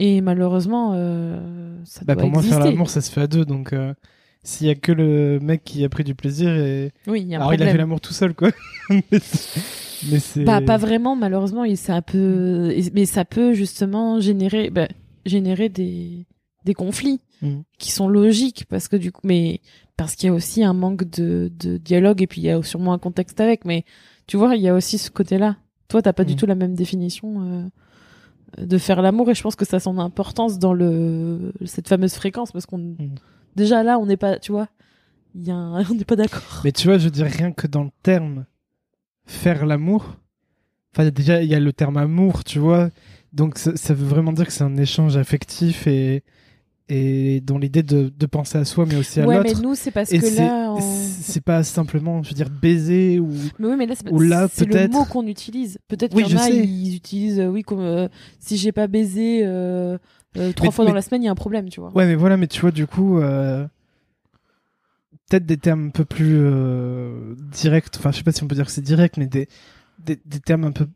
[SPEAKER 1] Et malheureusement, euh, ça
[SPEAKER 2] Bah,
[SPEAKER 1] doit
[SPEAKER 2] pour moi, faire l'amour, ça se fait à deux. Donc, euh, s'il y a que le mec qui a pris du plaisir et.
[SPEAKER 1] Oui, il y a un
[SPEAKER 2] Alors, il a
[SPEAKER 1] problème.
[SPEAKER 2] fait l'amour tout seul, quoi. [LAUGHS] mais c'est-.
[SPEAKER 1] Bah, pas vraiment, malheureusement, il- c'est un peu, et- mais ça peut justement générer, bah, générer des, des conflits
[SPEAKER 2] Mhm.
[SPEAKER 1] qui sont logiques parce que du coup, mais parce qu'il y a aussi un manque de, de dialogue et puis il y a sûrement un contexte avec. Mais tu vois, il y a aussi ce côté-là. Toi, t'as pas du
[SPEAKER 2] Mhm.
[SPEAKER 1] tout la même définition euh, de faire l'amour et je pense que ça a son importance dans le cette fameuse fréquence parce qu'on déjà là, on n'est pas, tu vois, il y a un- [LAUGHS] on n'est pas d'accord.
[SPEAKER 2] Mais tu vois, je veux dire, rien que dans le terme faire l'amour, enfin, déjà, il y a le terme amour, tu vois. Donc, ça, ça veut vraiment dire que c'est un échange affectif et, et dans l'idée de, de penser à soi, mais aussi à
[SPEAKER 1] Ouais, mais
[SPEAKER 2] l'autre.
[SPEAKER 1] nous, c'est parce
[SPEAKER 2] Et
[SPEAKER 1] que là, on-
[SPEAKER 2] c'est pas simplement, je veux dire, baiser ou.
[SPEAKER 1] Mais oui, mais là, c'est le mot qu'on utilise. Peut-être
[SPEAKER 2] Oui,
[SPEAKER 1] qu'il y en a,
[SPEAKER 2] sais.
[SPEAKER 1] ils utilisent, euh, oui, comme euh, si j'ai pas baisé euh, euh, trois
[SPEAKER 2] Mais-
[SPEAKER 1] fois
[SPEAKER 2] mais-
[SPEAKER 1] dans la semaine, il y a un problème, tu vois.
[SPEAKER 2] Ouais, mais voilà, mais tu vois, du coup, peut-être des termes un peu plus euh, directs. Enfin, je sais pas si on peut dire que c'est direct, mais des, des, des termes un peu,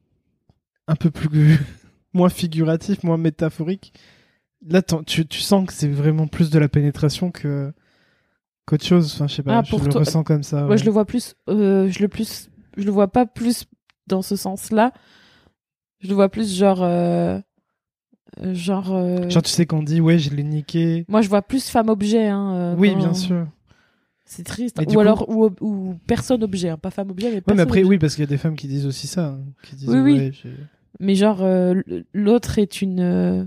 [SPEAKER 2] un peu plus [LAUGHS] moins figuratifs, moins métaphoriques. Là, tu, tu sens que c'est vraiment plus de la pénétration que qu'autre chose. Enfin, je sais pas,
[SPEAKER 1] Ah,
[SPEAKER 2] je le
[SPEAKER 1] toi-
[SPEAKER 2] ressens comme ça.
[SPEAKER 1] Moi,
[SPEAKER 2] ouais.
[SPEAKER 1] je le vois plus, euh, je le plus, je le vois pas plus dans ce sens-là. Je le vois plus genre, euh, genre.
[SPEAKER 2] Genre, tu sais qu'on dit, ouais, je l'ai niqué.
[SPEAKER 1] Moi, je vois plus femme-objet. Hein,
[SPEAKER 2] oui, bien sûr.
[SPEAKER 1] C'est triste. Ou
[SPEAKER 2] coup-
[SPEAKER 1] alors, ou, ou personne-objet, hein, pas mais
[SPEAKER 2] Ouais,
[SPEAKER 1] personne
[SPEAKER 2] mais après, oui, parce qu'il y a des femmes qui disent aussi ça. hein, qui disent,
[SPEAKER 1] Oui, oui.
[SPEAKER 2] ouais,
[SPEAKER 1] Mais genre, euh, l'autre est une. euh,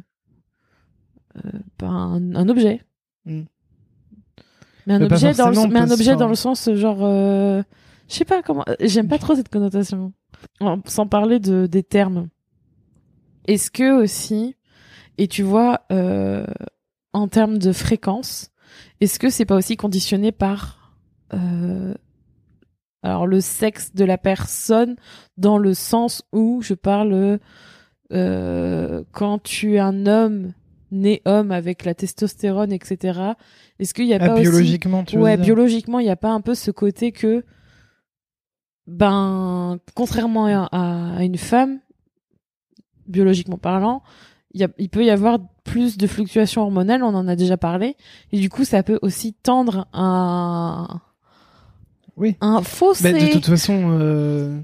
[SPEAKER 1] euh, pas un, un objet.
[SPEAKER 2] Hmm.
[SPEAKER 1] Mais un
[SPEAKER 2] Mais
[SPEAKER 1] objet, dans le, mais un objet dans le sens, genre. euh, je sais pas comment. J'aime pas trop cette connotation. Sans parler de, des termes. Est-ce que aussi. Et tu vois, en termes de fréquence, est-ce que c'est pas aussi conditionné par. euh, alors, le sexe de la personne, dans le sens où je parle euh, quand tu es un homme né homme avec la testostérone, etc. Est-ce qu'il y a
[SPEAKER 2] Ah,
[SPEAKER 1] pas aussi
[SPEAKER 2] biologiquement, tu veux
[SPEAKER 1] ouais
[SPEAKER 2] dire
[SPEAKER 1] biologiquement il y a pas un peu ce côté que ben contrairement à, à une femme biologiquement parlant il, y a- il peut y avoir plus de fluctuations hormonales on en a déjà parlé. Et du coup ça peut aussi tendre à
[SPEAKER 2] Oui.
[SPEAKER 1] un fossé.
[SPEAKER 2] Bah, de toute façon, euh,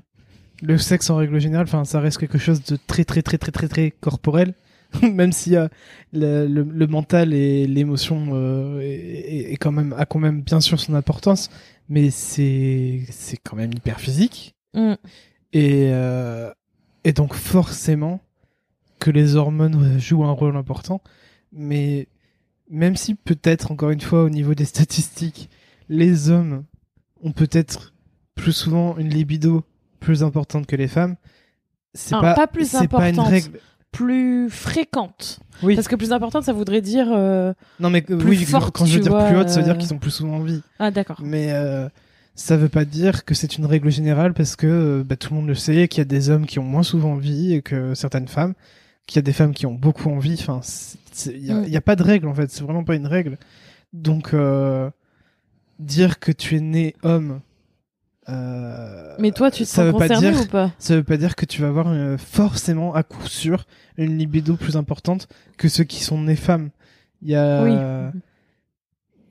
[SPEAKER 2] le sexe en règle générale, enfin, ça reste quelque chose de très très très très très très corporel, [LAUGHS] même y a le, le, le mental et l'émotion euh, est, quand même a quand même bien sûr son importance, mais c'est c'est quand même hyper physique.
[SPEAKER 1] Mm.
[SPEAKER 2] et euh, et donc forcément que les hormones euh, jouent un rôle important, mais même si peut-être encore une fois au niveau des statistiques, les hommes ont peut-être plus souvent une libido plus importante que les femmes. C'est
[SPEAKER 1] Ah,
[SPEAKER 2] pas,
[SPEAKER 1] pas plus
[SPEAKER 2] pas une règle.
[SPEAKER 1] plus fréquente
[SPEAKER 2] Oui.
[SPEAKER 1] parce que plus importante ça voudrait dire euh,
[SPEAKER 2] Non mais euh,
[SPEAKER 1] plus
[SPEAKER 2] oui,
[SPEAKER 1] forte,
[SPEAKER 2] quand je veux dire
[SPEAKER 1] vois,
[SPEAKER 2] plus haute, ça veut
[SPEAKER 1] euh.
[SPEAKER 2] dire qu'ils sont plus souvent en vie.
[SPEAKER 1] ah d'accord
[SPEAKER 2] Mais euh, ça veut pas dire que c'est une règle générale parce que euh, bah, tout le monde le sait qu'il y a des hommes qui ont moins souvent envie et que certaines femmes, qu'il y a des femmes qui ont beaucoup envie. Enfin, il y, a-
[SPEAKER 1] Mm.
[SPEAKER 2] a pas de règle en fait. C'est vraiment pas une règle. Donc euh, dire que tu es né homme. euh,
[SPEAKER 1] mais toi tu te
[SPEAKER 2] ça
[SPEAKER 1] sens
[SPEAKER 2] veut pas
[SPEAKER 1] concerné
[SPEAKER 2] dire-
[SPEAKER 1] ou pas?
[SPEAKER 2] ça veut pas dire que tu vas avoir euh, forcément à coup sûr une libido plus importante que ceux qui sont nés femmes. Il y a,
[SPEAKER 1] oui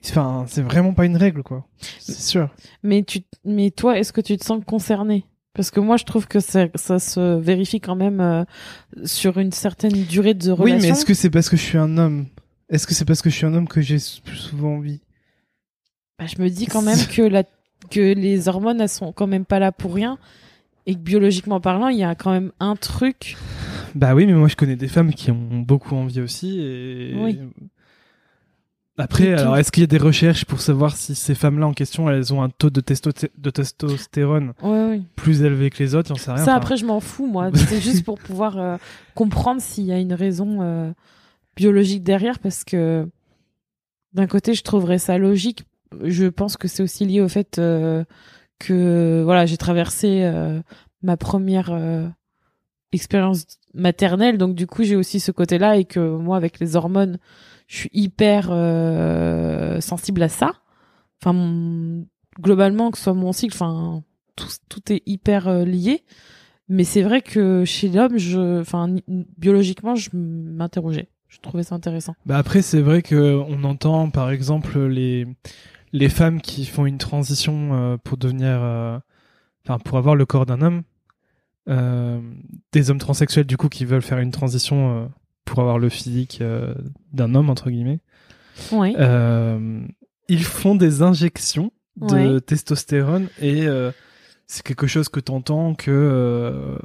[SPEAKER 2] enfin, c'est vraiment pas une règle quoi. C'est sûr.
[SPEAKER 1] Mais tu, mais toi, est-ce que tu te sens concerné? Parce que moi, je trouve que ça, ça se vérifie quand même euh, sur une certaine durée de relation.
[SPEAKER 2] Oui, mais est-ce que c'est parce que je suis un homme? Est-ce que c'est parce que je suis un homme que j'ai plus souvent envie?
[SPEAKER 1] Bah, je me dis quand [LAUGHS] même que la, que les hormones, elles sont quand même pas là pour rien. Et que biologiquement parlant, il y a quand même un truc.
[SPEAKER 2] Bah oui, mais moi je connais des femmes qui ont beaucoup envie aussi. Et...
[SPEAKER 1] Oui.
[SPEAKER 2] Après, alors est-ce qu'il y a des recherches pour savoir si ces femmes-là en question, elles ont un taux de, testo- de testostérone
[SPEAKER 1] Ouais,
[SPEAKER 2] plus élevé que les autres? J'en sais rien.
[SPEAKER 1] Ça,
[SPEAKER 2] Enfin,
[SPEAKER 1] après, je m'en fous, moi. [LAUGHS] C'est juste pour pouvoir euh, comprendre s'il y a une raison euh, biologique derrière, parce que d'un côté, je trouverais ça logique. Je pense que c'est aussi lié au fait euh, que voilà, j'ai traversé ma première expérience maternelle, donc du coup, j'ai aussi ce côté-là, et que moi, avec les hormones, je suis hyper euh, sensible à ça. Enfin, globalement, que ce soit mon cycle, enfin, tout, est hyper euh, lié. Mais c'est vrai que chez l'homme, je, enfin, biologiquement, je m'interrogeais. je trouvais ça intéressant.
[SPEAKER 2] Bah après, c'est vrai que on entend, par exemple, les les femmes qui font une transition euh, pour devenir, enfin, pour avoir le corps d'un homme, des hommes transsexuels du coup qui veulent faire une transition pour avoir le physique euh, d'un homme entre guillemets.
[SPEAKER 1] Oui.
[SPEAKER 2] Euh, ils font des injections de
[SPEAKER 1] Ouais.
[SPEAKER 2] testostérone et euh, c'est quelque chose que t'entends que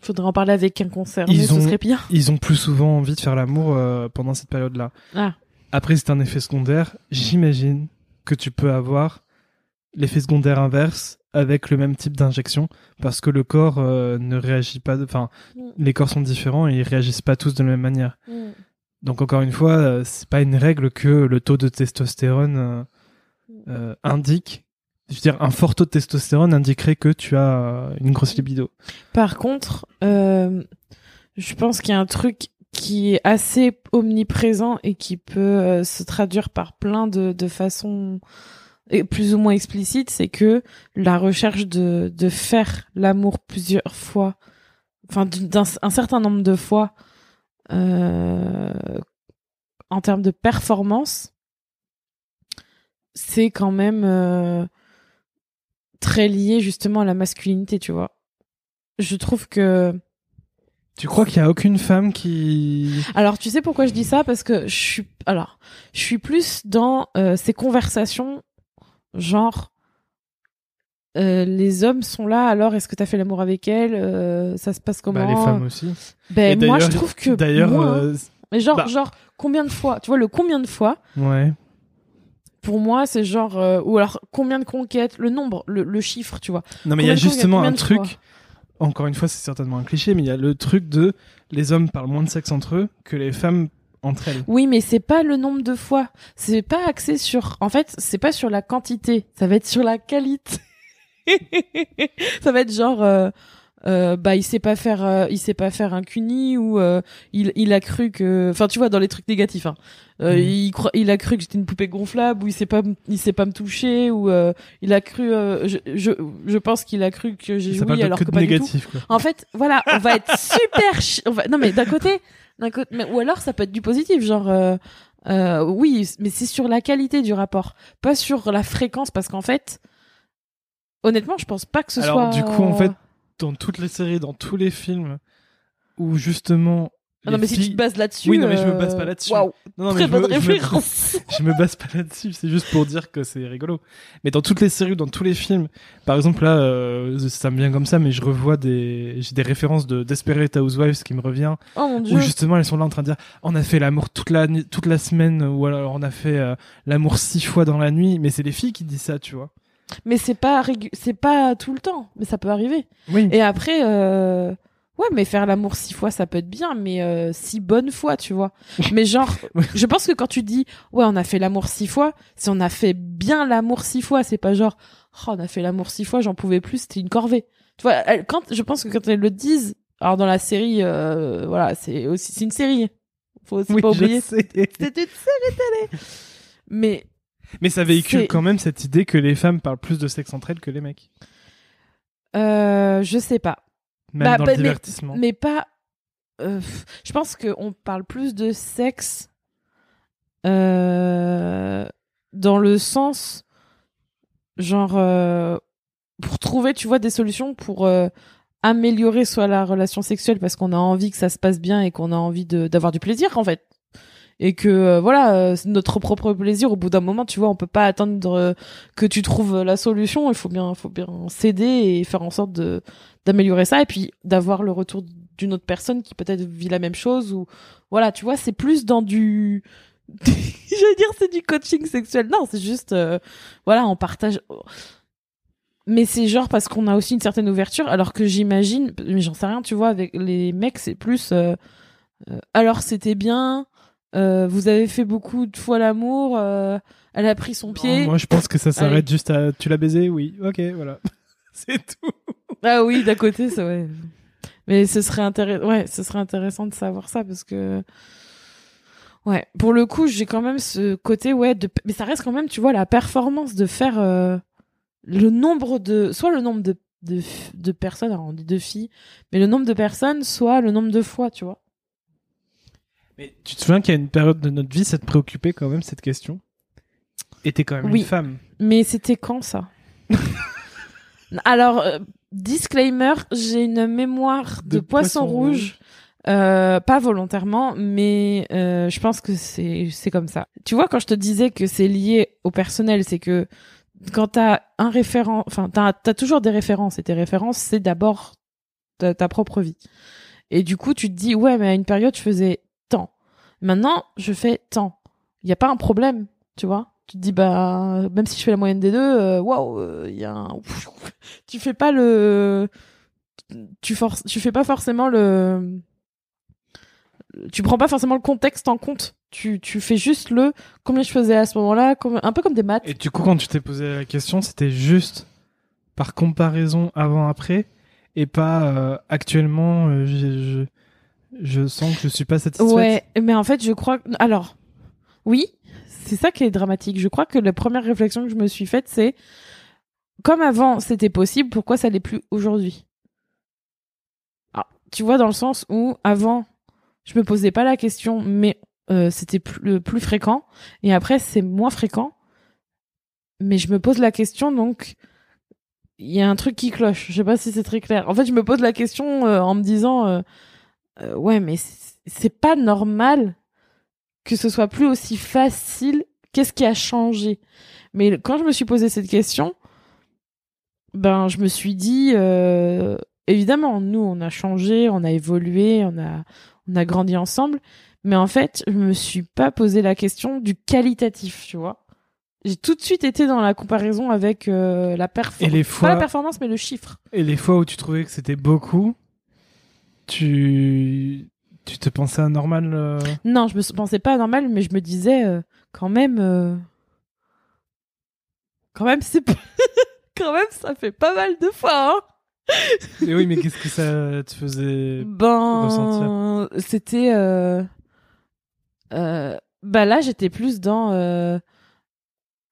[SPEAKER 1] Faudrait en parler avec un concerné,
[SPEAKER 2] Ils
[SPEAKER 1] ce
[SPEAKER 2] ont-
[SPEAKER 1] serait bien.
[SPEAKER 2] ils ont plus souvent envie de faire l'amour euh, pendant cette période-là.
[SPEAKER 1] Ah.
[SPEAKER 2] Après, c'est un effet secondaire. J'imagine que tu peux avoir l'effet secondaire inverse avec le même type d'injection parce que le corps euh, ne réagit pas. Enfin,
[SPEAKER 1] Mm.
[SPEAKER 2] les corps sont différents et ils réagissent pas tous de la même manière. Donc encore une fois, euh, c'est pas une règle que le taux de testostérone euh, euh, indique. Je veux dire, un fort taux de testostérone indiquerait que tu as une grosse libido.
[SPEAKER 1] Par contre, je pense qu'il y a un truc qui est assez omniprésent et qui peut se traduire par plein de, de façons et plus ou moins explicites, c'est que la recherche de, de faire l'amour plusieurs fois, enfin d'un un certain nombre de fois, euh, en termes de performance, c'est quand même euh, très lié justement à la masculinité, tu vois. Je trouve que
[SPEAKER 2] Tu crois qu'il y a aucune femme qui
[SPEAKER 1] alors tu sais pourquoi je dis ça? Parce que je suis alors je suis plus dans euh, ces conversations genre euh, les hommes sont là alors est-ce que t'as fait l'amour avec elle Euh, ça se passe comment
[SPEAKER 2] Bah, les femmes aussi.
[SPEAKER 1] ben moi je trouve que
[SPEAKER 2] D'ailleurs, euh,
[SPEAKER 1] mais genre
[SPEAKER 2] bah-
[SPEAKER 1] genre combien de fois tu vois le combien de fois
[SPEAKER 2] ouais.
[SPEAKER 1] pour moi c'est genre ou alors combien de conquêtes le nombre le, le chiffre tu vois
[SPEAKER 2] Non, mais il y a justement un truc. Encore une fois, c'est certainement un cliché, mais il y a le truc de les hommes parlent moins de sexe entre eux que les femmes entre elles.
[SPEAKER 1] Oui, mais c'est pas le nombre de fois. C'est pas axé sur. En fait, c'est pas sur la quantité. Ça va être sur la qualité. [LAUGHS] ça va être genre. euh, euh, bah il sait pas faire euh, il sait pas faire un cuni ou il il a cru que enfin tu vois dans les trucs négatifs hein.
[SPEAKER 2] Mhm.
[SPEAKER 1] il il a cru que j'étais une poupée gonflable ou il sait pas m- il sait pas me toucher ou il a cru je, je je pense qu'il a cru que j'ai joui alors
[SPEAKER 2] que
[SPEAKER 1] que du tout
[SPEAKER 2] quoi.
[SPEAKER 1] en fait, voilà, on va être super. chi- on va... Non, mais d'un côté, côté, mais ou alors ça peut être du positif, genre. euh, euh, oui, mais c'est sur la qualité du rapport, pas sur la fréquence, parce qu'en fait, honnêtement, je pense pas que ce
[SPEAKER 2] Alors,
[SPEAKER 1] soit.
[SPEAKER 2] du coup, en fait, dans toutes les séries, dans tous les films où justement.
[SPEAKER 1] Ah non, mais si tu te bases là-dessus.
[SPEAKER 2] Oui, non, mais je me
[SPEAKER 1] euh,
[SPEAKER 2] base pas là-dessus.
[SPEAKER 1] Waouh,
[SPEAKER 2] Non, non, mais
[SPEAKER 1] très
[SPEAKER 2] je me-
[SPEAKER 1] bonne
[SPEAKER 2] je me-
[SPEAKER 1] référence. [LAUGHS]
[SPEAKER 2] je me base pas là-dessus, c'est juste pour dire que c'est rigolo. Mais dans toutes les séries, dans tous les films, par exemple là, euh, ça me vient comme ça, mais je revois des, j'ai des références de Desperate Housewives qui me revient,
[SPEAKER 1] Oh mon
[SPEAKER 2] où
[SPEAKER 1] dieu.
[SPEAKER 2] justement elles sont là en train de dire, on a fait l'amour toute la toute la semaine, ou alors on a fait euh, l'amour six fois dans la nuit, mais c'est les filles qui disent ça, tu vois.
[SPEAKER 1] Mais c'est pas c'est pas tout le temps, mais ça peut arriver.
[SPEAKER 2] Oui.
[SPEAKER 1] Et après, euh... ouais, mais faire l'amour six fois, ça peut être bien, mais euh, six bonnes fois, tu vois. Mais genre, [LAUGHS] je pense que quand tu dis, ouais, on a fait l'amour six fois, c'est on a fait bien l'amour six fois, c'est pas genre, oh, on a fait l'amour six fois, j'en pouvais plus, c'était une corvée. Tu vois, elle- quand, je pense que quand elles le disent, alors dans la série, euh, voilà, c'est aussi, c'est une série. Faut aussi
[SPEAKER 2] Oui,
[SPEAKER 1] pas oublier. C'était [LAUGHS] une série. Mais,
[SPEAKER 2] Mais ça véhicule quand même cette idée que les femmes parlent plus de sexe entre elles que les mecs,
[SPEAKER 1] euh, je sais pas.
[SPEAKER 2] Même
[SPEAKER 1] Bah,
[SPEAKER 2] dans
[SPEAKER 1] bah,
[SPEAKER 2] le divertissement.
[SPEAKER 1] mais pas. euh, je pense qu'on parle plus de sexe euh, dans le sens genre euh, pour trouver, tu vois, des solutions pour améliorer soit la relation sexuelle parce qu'on a envie que ça se passe bien et qu'on a envie d'avoir du plaisir en fait. Et que euh, voilà, euh, notre propre plaisir. Au bout d'un moment, tu vois, on peut pas attendre euh, que tu trouves la solution. Il faut bien, faut bien céder et faire en sorte de d'améliorer ça et puis d'avoir le retour d'une autre personne qui peut-être vit la même chose ou voilà tu vois c'est plus dans du [LAUGHS] j'allais dire c'est du coaching sexuel non c'est juste euh, voilà on partage mais c'est genre parce qu'on a aussi une certaine ouverture alors que j'imagine mais j'en sais rien tu vois avec les mecs c'est plus euh, alors c'était bien euh, vous avez fait beaucoup de fois l'amour euh, elle a pris son pied
[SPEAKER 2] moi, je pense que ça s'arrête juste à tu l'as baisé, oui, ok, voilà, [LAUGHS] c'est tout.
[SPEAKER 1] Ah oui, d'un côté, ça ouais. Mais ce serait intéressant, ouais, ce serait intéressant de savoir ça parce que, ouais, pour le coup, j'ai quand même ce côté, ouais, de, mais ça reste quand même, tu vois, la performance de faire euh, le nombre de, soit le nombre de, de, de personnes, alors on dit de filles, mais le nombre de personnes, soit le nombre de fois, tu vois.
[SPEAKER 2] Mais tu te souviens qu'il y a une période de notre vie, ça te préoccupait quand même cette question? Et t'es quand même
[SPEAKER 1] Oui.
[SPEAKER 2] une femme.
[SPEAKER 1] Mais c'était quand ça? [LAUGHS] Alors, euh, disclaimer, j'ai une mémoire de, poisson, rouge. Euh, pas volontairement, mais euh, je pense que c'est c'est comme ça. Tu vois, quand je te disais que c'est lié au personnel, c'est que quand t'as un référent, enfin t'as as toujours des références et tes références c'est d'abord ta, ta propre vie. Et du coup, tu te dis ouais, mais à une période je faisais. Maintenant, je fais tant. Il y a pas un problème, tu vois. Tu te dis bah même si je fais la moyenne des deux, euh, waouh, il y a un... [LAUGHS] tu fais pas le tu forces tu fais pas forcément le tu prends pas forcément le contexte en compte. Tu, tu fais juste le combien je faisais à ce moment-là, comme- un peu comme des maths.
[SPEAKER 2] Et du coup, quand tu t'es posé la question, c'était juste par comparaison avant-après et pas euh, actuellement, euh, je, sens que je suis pas satisfaite.
[SPEAKER 1] Ouais, mais en fait, je crois. Alors, oui, c'est ça qui est dramatique. Je crois que la première réflexion que je me suis faite, c'est comme avant, c'était possible, pourquoi ça l'est plus aujourd'hui? Ah, Tu vois, dans le sens où avant, je me posais pas la question, mais euh, c'était plus, plus fréquent, et après, c'est moins fréquent. Mais je me pose la question, donc il y a un truc qui cloche. Je sais pas si c'est très clair. En fait, je me pose la question euh, en me disant, euh, euh, ouais, mais c'est pas normal que ce soit plus aussi facile. Qu'est-ce qui a changé? Mais quand je me suis posé cette question, ben je me suis dit, euh, évidemment, nous on a changé, on a évolué, on a on a grandi ensemble, mais en fait, je me suis pas posé la question du qualitatif, tu vois. J'ai tout de suite été dans la comparaison avec euh, la performance.
[SPEAKER 2] les
[SPEAKER 1] Pas
[SPEAKER 2] fois,
[SPEAKER 1] la performance, mais le chiffre.
[SPEAKER 2] et les fois où tu trouvais que c'était beaucoup, tu, tu te pensais anormal. euh,
[SPEAKER 1] Non, je me pensais pas normal, mais je me disais euh, quand même, euh, quand même c'est [LAUGHS] quand même ça fait pas mal de fois. Hein
[SPEAKER 2] Et oui, mais qu'est-ce que ça te faisait
[SPEAKER 1] ben,
[SPEAKER 2] ressentir?
[SPEAKER 1] c'était, bah là j'étais plus dans,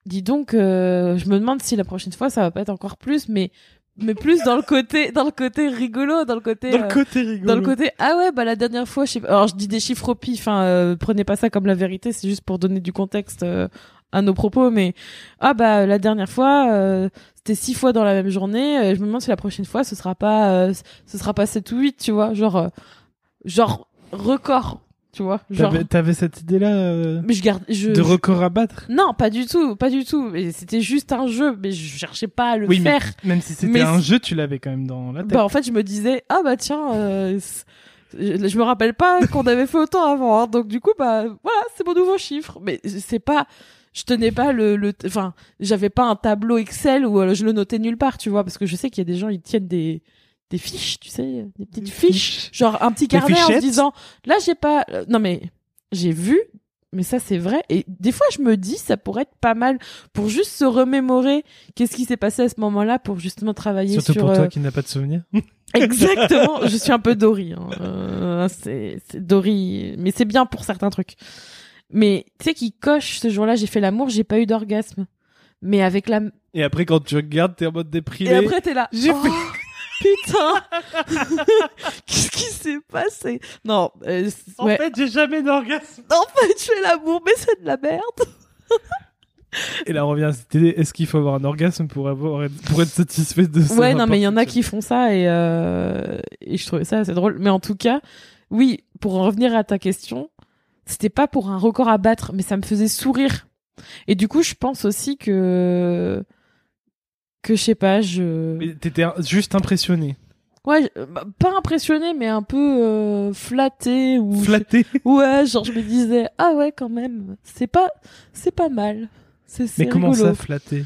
[SPEAKER 1] dis donc, je me demande si la prochaine fois ça va pas être encore plus, mais mais plus dans le côté, dans le côté rigolo, dans le côté.
[SPEAKER 2] Dans le
[SPEAKER 1] euh,
[SPEAKER 2] côté rigolo.
[SPEAKER 1] Dans le côté ah ouais bah la dernière fois je sais alors je dis des chiffres au pif hein, euh, prenez pas ça comme la vérité c'est juste pour donner du contexte euh, à nos propos mais ah bah la dernière fois euh, c'était six fois dans la même journée euh, je me demande si la prochaine fois ce sera pas euh, ce sera pas 7 ou 8 tu vois genre genre record tu vois genre
[SPEAKER 2] T'avais, t'avais cette idée-là euh,
[SPEAKER 1] mais je garde je
[SPEAKER 2] de record à battre
[SPEAKER 1] non pas du tout pas du tout Mais c'était juste un jeu mais je cherchais pas à le
[SPEAKER 2] Oui, mais
[SPEAKER 1] faire
[SPEAKER 2] même si c'était
[SPEAKER 1] Mais
[SPEAKER 2] un jeu, tu l'avais quand même dans la tête.
[SPEAKER 1] Bah en fait je me disais ah bah tiens euh, je, je me rappelle pas [LAUGHS] qu'on avait fait autant avant hein. donc du coup bah voilà c'est mon nouveau chiffre mais c'est pas je tenais pas le le enfin j'avais pas un tableau Excel où euh, je le notais nulle part tu vois parce que je sais qu'il y a des gens ils tiennent des des fiches tu sais des petites fiches genre un petit carnet en se disant là j'ai pas euh, non mais j'ai vu mais ça c'est vrai et des fois je me dis ça pourrait être pas mal pour juste se remémorer qu'est-ce qui s'est passé à ce moment-là pour justement travailler
[SPEAKER 2] Surtout
[SPEAKER 1] sur
[SPEAKER 2] pour
[SPEAKER 1] euh,
[SPEAKER 2] toi qui n'as pas de souvenir. [LAUGHS] [LAUGHS]
[SPEAKER 1] Exactement, je suis un peu Dory. Hein. Euh, c'est Dory, mais c'est bien pour certains trucs. Mais tu sais qui coche ce jour-là, j'ai fait l'amour, j'ai pas eu d'orgasme. Mais avec la
[SPEAKER 2] Et après, quand tu regardes, t'es en mode déprimé.
[SPEAKER 1] et après t'es là.
[SPEAKER 2] J'ai
[SPEAKER 1] oh, Putain, [LAUGHS] qu'est-ce qui s'est passé? Non, euh,
[SPEAKER 2] En
[SPEAKER 1] ouais.
[SPEAKER 2] fait, j'ai jamais d'orgasme.
[SPEAKER 1] En fait, je fais l'amour, mais c'est de la merde.
[SPEAKER 2] Et là, on revient à cette idée est-ce qu'il faut avoir un orgasme pour, avoir, pour être satisfait de ça
[SPEAKER 1] Ouais, non, mais il y en a qui font ça et, euh, et je trouvais ça assez drôle. Mais en tout cas, oui, pour en revenir à ta question, c'était pas pour un record à battre, mais ça me faisait sourire. Et du coup, je pense aussi que que je sais pas, je
[SPEAKER 2] Mais t'étais juste impressionné.
[SPEAKER 1] ouais, bah, pas impressionné, mais un peu euh, flatté ou
[SPEAKER 2] Flatté. [LAUGHS]
[SPEAKER 1] ouais, genre je me disais ah ouais quand même, c'est pas c'est pas mal. C'est
[SPEAKER 2] Mais comment ça, flatté?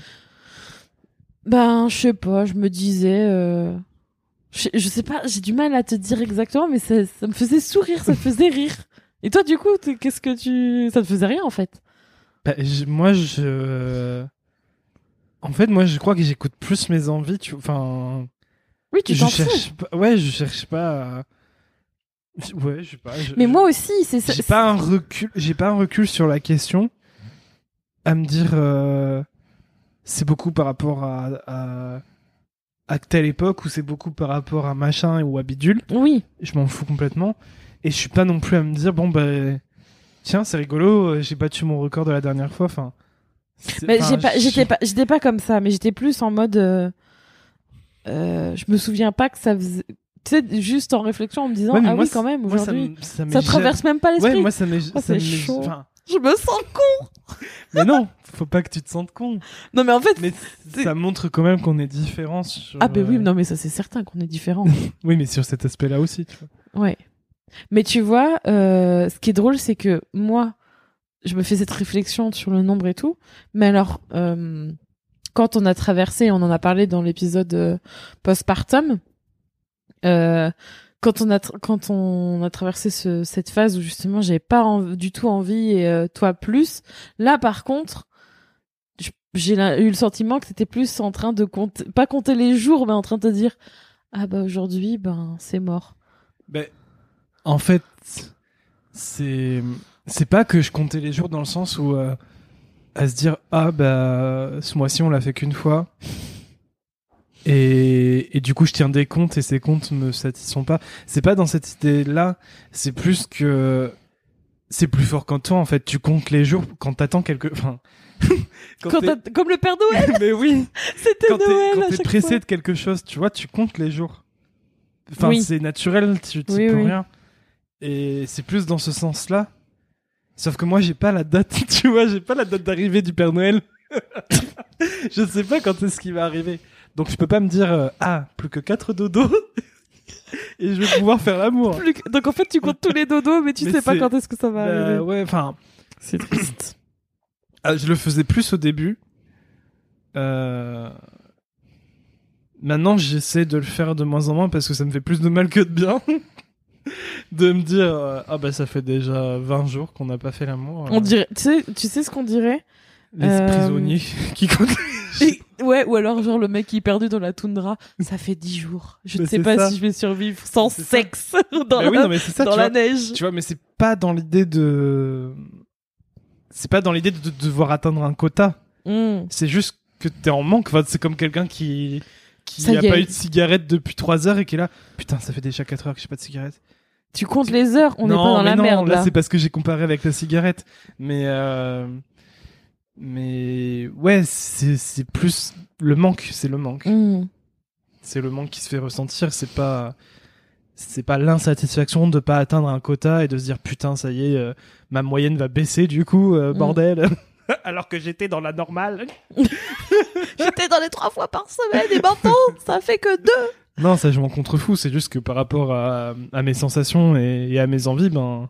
[SPEAKER 1] Ben, je sais pas, je me disais. euh, Je, je sais pas, j'ai du mal à te dire exactement, mais ça, ça me faisait sourire, ça me faisait rire. [LAUGHS] Et toi, du coup, qu'est-ce que tu. Ça te faisait rien en fait?
[SPEAKER 2] Bah, je- Moi, je. En fait, moi, je crois que j'écoute plus mes envies. Tu... Enfin.
[SPEAKER 1] Oui, tu
[SPEAKER 2] je
[SPEAKER 1] t'en
[SPEAKER 2] cherche
[SPEAKER 1] fous.
[SPEAKER 2] pas... Ouais, je cherche pas. à- Ouais, je sais pas. je-
[SPEAKER 1] Mais moi aussi, c'est ça.
[SPEAKER 2] j'ai pas un recul. J'ai pas un recul sur la question à me dire. euh, C'est beaucoup par rapport à, à à telle époque ou c'est beaucoup par rapport à machin ou à bidule.
[SPEAKER 1] Oui,
[SPEAKER 2] Je m'en fous complètement. Et je suis pas non plus à me dire bon ben tiens, c'est rigolo, euh, j'ai battu mon record de la dernière fois. Enfin,
[SPEAKER 1] Mais
[SPEAKER 2] enfin,
[SPEAKER 1] pas, j'étais pas, j'étais pas comme ça, mais j'étais plus en mode. euh, euh, je me souviens pas que ça faisait. Tu sais, juste en réflexion, en me disant
[SPEAKER 2] Ouais,
[SPEAKER 1] ah
[SPEAKER 2] moi,
[SPEAKER 1] oui quand même
[SPEAKER 2] ça
[SPEAKER 1] aujourd'hui.
[SPEAKER 2] ça
[SPEAKER 1] Ça, traverse même pas l'esprit.
[SPEAKER 2] Ouais, moi ça m'est.
[SPEAKER 1] Oh,
[SPEAKER 2] ça
[SPEAKER 1] chaud.
[SPEAKER 2] enfin,
[SPEAKER 1] Je me sens con. [LAUGHS]
[SPEAKER 2] mais non, faut pas que tu te sentes con.
[SPEAKER 1] Non mais en fait.
[SPEAKER 2] Mais ça montre quand même qu'on est différents. Sur,
[SPEAKER 1] Ah ben oui,
[SPEAKER 2] euh,
[SPEAKER 1] non mais ça c'est certain qu'on est différents. [LAUGHS]
[SPEAKER 2] Oui, mais sur cet aspect-là aussi, tu vois.
[SPEAKER 1] ouais. Mais tu vois, euh, ce qui est drôle, c'est que moi, je me fais cette réflexion sur le nombre et tout. Mais alors, euh, quand on a traversé, on en a parlé dans l'épisode euh, postpartum, euh, quand on a quand on a traversé ce- cette phase où justement j'avais pas du tout envie et toi plus. Là, par contre, j'ai eu le sentiment que c'était plus en train de compter, pas compter les jours, mais en train de te dire ah bah aujourd'hui, ben c'est mort.
[SPEAKER 2] Ben, en fait, c'est c'est pas que je comptais les jours dans le sens où euh, à se dire ah bah ce mois-ci on l'a fait qu'une fois et, et du coup je tiens des comptes et ces comptes me satisfont pas. C'est pas dans cette idée-là, c'est plus que c'est plus fort qu'en toi en fait. Tu comptes les jours quand t'attends quelque. Enfin, [LAUGHS] quand
[SPEAKER 1] Quand
[SPEAKER 2] t'es-
[SPEAKER 1] t'as- comme le Père Noël, [LAUGHS]
[SPEAKER 2] mais oui [LAUGHS]
[SPEAKER 1] c'était
[SPEAKER 2] quand t'es
[SPEAKER 1] Noël
[SPEAKER 2] quand
[SPEAKER 1] à
[SPEAKER 2] t'es pressé
[SPEAKER 1] fois.
[SPEAKER 2] de quelque chose, tu vois, tu comptes les jours. Enfin,
[SPEAKER 1] Oui.
[SPEAKER 2] c'est naturel, tu tu
[SPEAKER 1] Oui,
[SPEAKER 2] peux
[SPEAKER 1] oui.
[SPEAKER 2] rien. Et c'est plus dans ce sens-là. Sauf que moi, j'ai pas la date, [LAUGHS] tu vois, j'ai pas la date d'arrivée du Père Noël. [LAUGHS] je sais pas quand est-ce qu'il va arriver. Donc je peux pas me dire euh, ah, plus que 4 dodos [LAUGHS] et je vais pouvoir faire l'amour.
[SPEAKER 1] Que- Donc en fait, tu comptes tous les dodos, mais tu
[SPEAKER 2] Mais
[SPEAKER 1] sais pas quand est-ce que ça va
[SPEAKER 2] Bah,
[SPEAKER 1] arriver.
[SPEAKER 2] ouais, enfin,
[SPEAKER 1] C'est triste. [CLEARS THROAT]
[SPEAKER 2] Ah, je le faisais plus au début. Euh, Maintenant, j'essaie de le faire de moins en moins parce que ça me fait plus de mal que de bien. De me dire, euh, ah bah ça fait déjà 20 jours qu'on n'a pas fait l'amour.
[SPEAKER 1] On dirait, tu sais, tu sais ce qu'on dirait?
[SPEAKER 2] Les
[SPEAKER 1] euh,
[SPEAKER 2] prisonniers [LAUGHS] qui comptent.
[SPEAKER 1] Et- Ouais, ou alors genre le mec qui est perdu dans la toundra. Ça fait 10 jours. Je ne sais
[SPEAKER 2] c'est
[SPEAKER 1] pas
[SPEAKER 2] ça.
[SPEAKER 1] si je vais survivre sans
[SPEAKER 2] C'est ça.
[SPEAKER 1] sexe [LAUGHS] dans,
[SPEAKER 2] Bah
[SPEAKER 1] la,
[SPEAKER 2] oui, non, mais c'est ça,
[SPEAKER 1] dans
[SPEAKER 2] tu
[SPEAKER 1] la
[SPEAKER 2] vois.
[SPEAKER 1] neige.
[SPEAKER 2] Tu vois, mais c'est pas dans l'idée de. C'est pas dans l'idée de, de devoir atteindre un quota.
[SPEAKER 1] Mm.
[SPEAKER 2] C'est juste que t'es en manque. Enfin, c'est comme quelqu'un qui qui
[SPEAKER 1] Ça
[SPEAKER 2] a
[SPEAKER 1] y est.
[SPEAKER 2] pas eu de cigarette depuis 3 heures et qui est là. Putain, ça fait déjà 4 heures que j'ai pas de cigarette.
[SPEAKER 1] Tu comptes les heures, on n'est pas dans
[SPEAKER 2] mais
[SPEAKER 1] la
[SPEAKER 2] non,
[SPEAKER 1] merde
[SPEAKER 2] là.
[SPEAKER 1] là.
[SPEAKER 2] c'est parce que j'ai comparé avec la cigarette. Mais euh, mais ouais, c'est c'est plus le manque, c'est le manque.
[SPEAKER 1] Mm.
[SPEAKER 2] C'est le manque qui se fait ressentir. C'est pas c'est pas l'insatisfaction de pas atteindre un quota et de se dire putain ça y est euh, ma moyenne va baisser du coup euh,
[SPEAKER 1] Mm.
[SPEAKER 2] bordel. [LAUGHS] Alors que j'étais dans la normale. [LAUGHS]
[SPEAKER 1] J'étais dans les trois fois par semaine et maintenant ça fait que deux.
[SPEAKER 2] Non, ça je m'en contrefous. C'est juste que par rapport à, à mes sensations et, et à mes envies, ben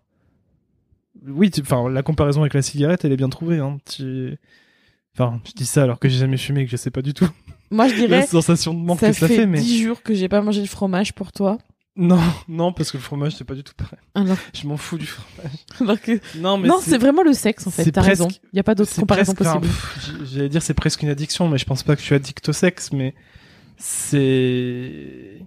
[SPEAKER 2] oui, enfin la comparaison avec la cigarette, elle est bien trouvée. Hein. Tu- Enfin, je dis ça alors que j'ai jamais fumé et que je sais pas du tout
[SPEAKER 1] Moi je [LAUGHS]
[SPEAKER 2] la
[SPEAKER 1] dirais,
[SPEAKER 2] sensation de manque
[SPEAKER 1] ça
[SPEAKER 2] que ça
[SPEAKER 1] fait
[SPEAKER 2] fait. Mais
[SPEAKER 1] 10 jours que j'ai pas mangé de fromage pour toi.
[SPEAKER 2] non, non, parce que le fromage c'est pas du tout pareil.
[SPEAKER 1] Alors,
[SPEAKER 2] Je m'en fous du fromage. [LAUGHS]
[SPEAKER 1] alors que...
[SPEAKER 2] Non, mais
[SPEAKER 1] Non, c'est vraiment le sexe en fait. T'as
[SPEAKER 2] presque-
[SPEAKER 1] raison. Il y a pas d'autre comparaison
[SPEAKER 2] presque-
[SPEAKER 1] possible.
[SPEAKER 2] J'allais dire c'est presque une addiction, mais je pense pas que je suis addict au sexe, mais c'est.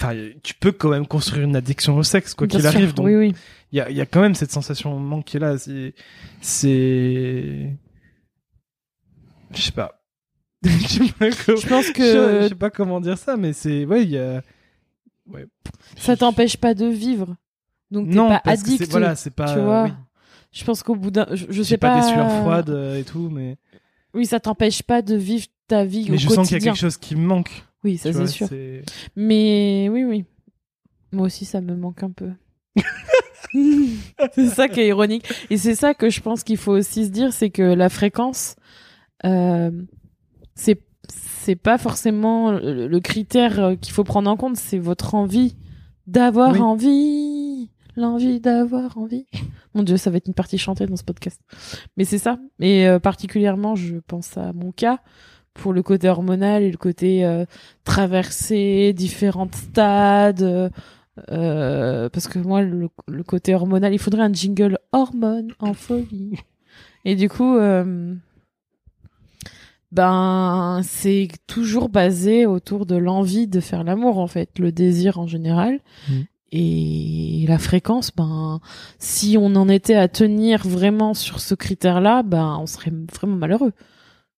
[SPEAKER 2] Enfin, tu peux quand même construire une addiction au sexe, quoi qu'il arrive. Donc,
[SPEAKER 1] Oui, oui.
[SPEAKER 2] il y a, il y a quand même cette sensation de manque qui est là. C'est. C'est. Je sais pas. [LAUGHS] je
[SPEAKER 1] pense que
[SPEAKER 2] je sais pas comment dire ça, mais c'est. Ouais, il y a. Ouais.
[SPEAKER 1] ça t'empêche pas de vivre. Donc t'es
[SPEAKER 2] Non,
[SPEAKER 1] pas
[SPEAKER 2] parce que c'est-
[SPEAKER 1] addict.
[SPEAKER 2] Voilà, c'est pas.
[SPEAKER 1] tu vois.
[SPEAKER 2] oui.
[SPEAKER 1] Je pense qu'au bout d'un, je, je sais
[SPEAKER 2] pas,
[SPEAKER 1] pas.
[SPEAKER 2] des sueurs froides euh, et tout, mais.
[SPEAKER 1] Oui, ça t'empêche pas de vivre ta vie
[SPEAKER 2] Mais
[SPEAKER 1] au
[SPEAKER 2] je sens qu'il y a
[SPEAKER 1] quotidien.
[SPEAKER 2] quelque chose qui me manque.
[SPEAKER 1] Oui, ça c'est sûr. Mais oui, oui. Moi aussi, ça me manque un peu. [LAUGHS] c'est ça qui est ironique. Et c'est ça que je pense qu'il faut aussi se dire, c'est que la fréquence, euh, c'est c'est pas forcément le, le critère euh, qu'il faut prendre en compte, c'est votre envie d'avoir
[SPEAKER 2] Oui.
[SPEAKER 1] envie, l'envie d'avoir envie. Mon Dieu, ça va être une partie chantée dans ce podcast. Mais c'est ça. Et euh, particulièrement, je pense à mon cas pour le côté hormonal et le côté euh, traverser différents stades. euh, euh, parce que moi, le, le côté hormonal, il faudrait un jingle hormone en folie. [LAUGHS] Et du coup, euh, ben, c'est toujours basé autour de l'envie de faire l'amour, en fait, le désir en général.
[SPEAKER 2] Mm.
[SPEAKER 1] Et la fréquence, ben, si on en était à tenir vraiment sur ce critère-là, ben, on serait vraiment malheureux.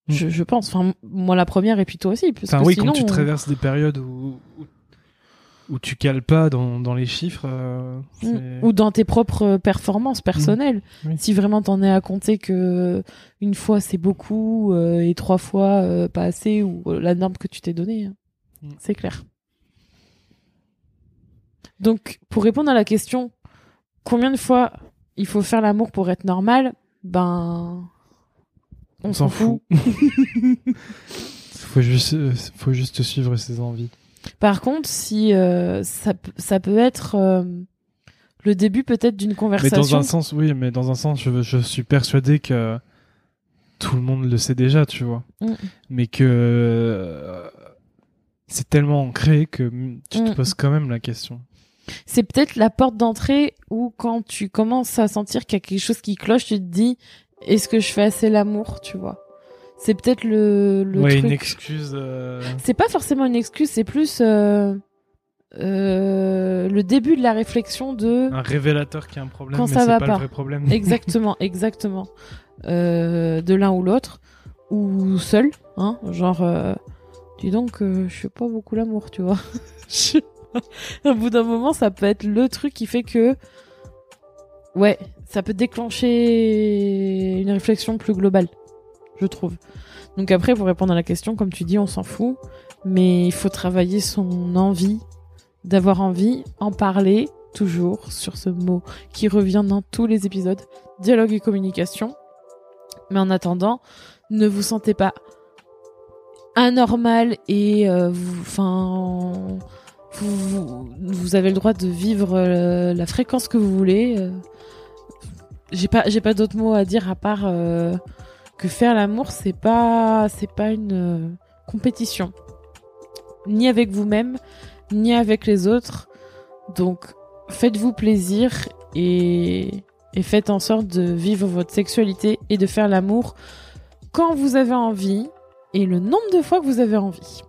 [SPEAKER 2] Mm.
[SPEAKER 1] Je, je pense. Enfin, moi la première et puis toi aussi. Parce
[SPEAKER 2] Enfin,
[SPEAKER 1] que
[SPEAKER 2] oui,
[SPEAKER 1] sinon,
[SPEAKER 2] quand tu
[SPEAKER 1] on-
[SPEAKER 2] traverses des périodes où, où, où tu cales pas dans, dans les chiffres. euh,
[SPEAKER 1] Mm. Ou dans tes propres performances personnelles.
[SPEAKER 2] Oui.
[SPEAKER 1] Si vraiment t'en es à compter que une fois c'est beaucoup euh, et trois fois euh, pas assez ou la norme que tu t'es donnée. hein.
[SPEAKER 2] Mm.
[SPEAKER 1] C'est clair. Donc, pour répondre à la question, combien de fois il faut faire l'amour pour être normal? Ben, on, s'en fout. [LAUGHS]
[SPEAKER 2] faut juste, euh, faut juste suivre ses envies.
[SPEAKER 1] Par contre, si euh, ça, peut être euh, le début peut-être d'une
[SPEAKER 2] Mais
[SPEAKER 1] conversation.
[SPEAKER 2] dans un sens, oui, mais dans un sens, je, je suis persuadé que tout le monde le sait déjà, tu vois.
[SPEAKER 1] Mm.
[SPEAKER 2] Mais que euh, c'est tellement ancré que tu te
[SPEAKER 1] Mm.
[SPEAKER 2] poses quand même la question.
[SPEAKER 1] C'est peut-être la porte d'entrée où quand tu commences à sentir qu'il y a quelque chose qui cloche, tu te dis est-ce que je fais assez l'amour, tu vois? C'est peut-être le, le
[SPEAKER 2] ouais,
[SPEAKER 1] truc.
[SPEAKER 2] une excuse. euh,
[SPEAKER 1] C'est pas forcément une excuse, c'est plus euh, euh, le début de la réflexion de
[SPEAKER 2] un révélateur qui a un problème,
[SPEAKER 1] Quand
[SPEAKER 2] mais
[SPEAKER 1] ça va
[SPEAKER 2] pas,
[SPEAKER 1] pas.
[SPEAKER 2] le vrai problème. [LAUGHS]
[SPEAKER 1] exactement, exactement euh, de l'un ou l'autre ou seul, hein, genre euh, dis donc euh, je fais pas beaucoup l'amour, tu vois. [LAUGHS] Au bout d'un moment, ça peut être le truc qui fait que ouais, ça peut déclencher une réflexion plus globale, je trouve. Donc après, pour répondre à la question, comme tu dis, on s'en fout, mais il faut travailler son envie, d'avoir envie, en parler toujours sur ce mot qui revient dans tous les épisodes, dialogue et communication. Mais en attendant, ne vous sentez pas anormal et euh, enfin, vous, vous avez le droit de vivre euh, la fréquence que vous voulez. euh. J'ai pas, j'ai pas d'autres mots à dire à part euh, que faire l'amour, c'est pas, c'est pas une compétition, ni avec vous-même, ni avec les autres. Donc, faites-vous plaisir et faites en sorte de vivre votre sexualité et de faire l'amour quand vous avez envie et le nombre de fois que vous avez envie.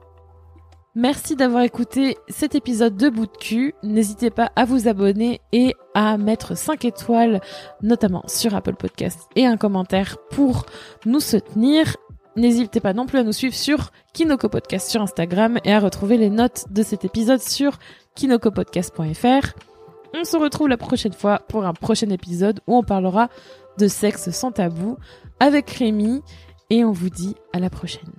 [SPEAKER 1] Merci d'avoir écouté cet épisode de Bout de cul. N'hésitez pas à vous abonner et à mettre 5 étoiles, notamment sur Apple Podcast et un commentaire pour nous soutenir. N'hésitez pas non plus à nous suivre sur Kinoko Podcast sur Instagram et à retrouver les notes de cet épisode sur kinokopodcast.fr. On se retrouve la prochaine fois pour un prochain épisode où on parlera de sexe sans tabou avec Rémi et on vous dit à la prochaine.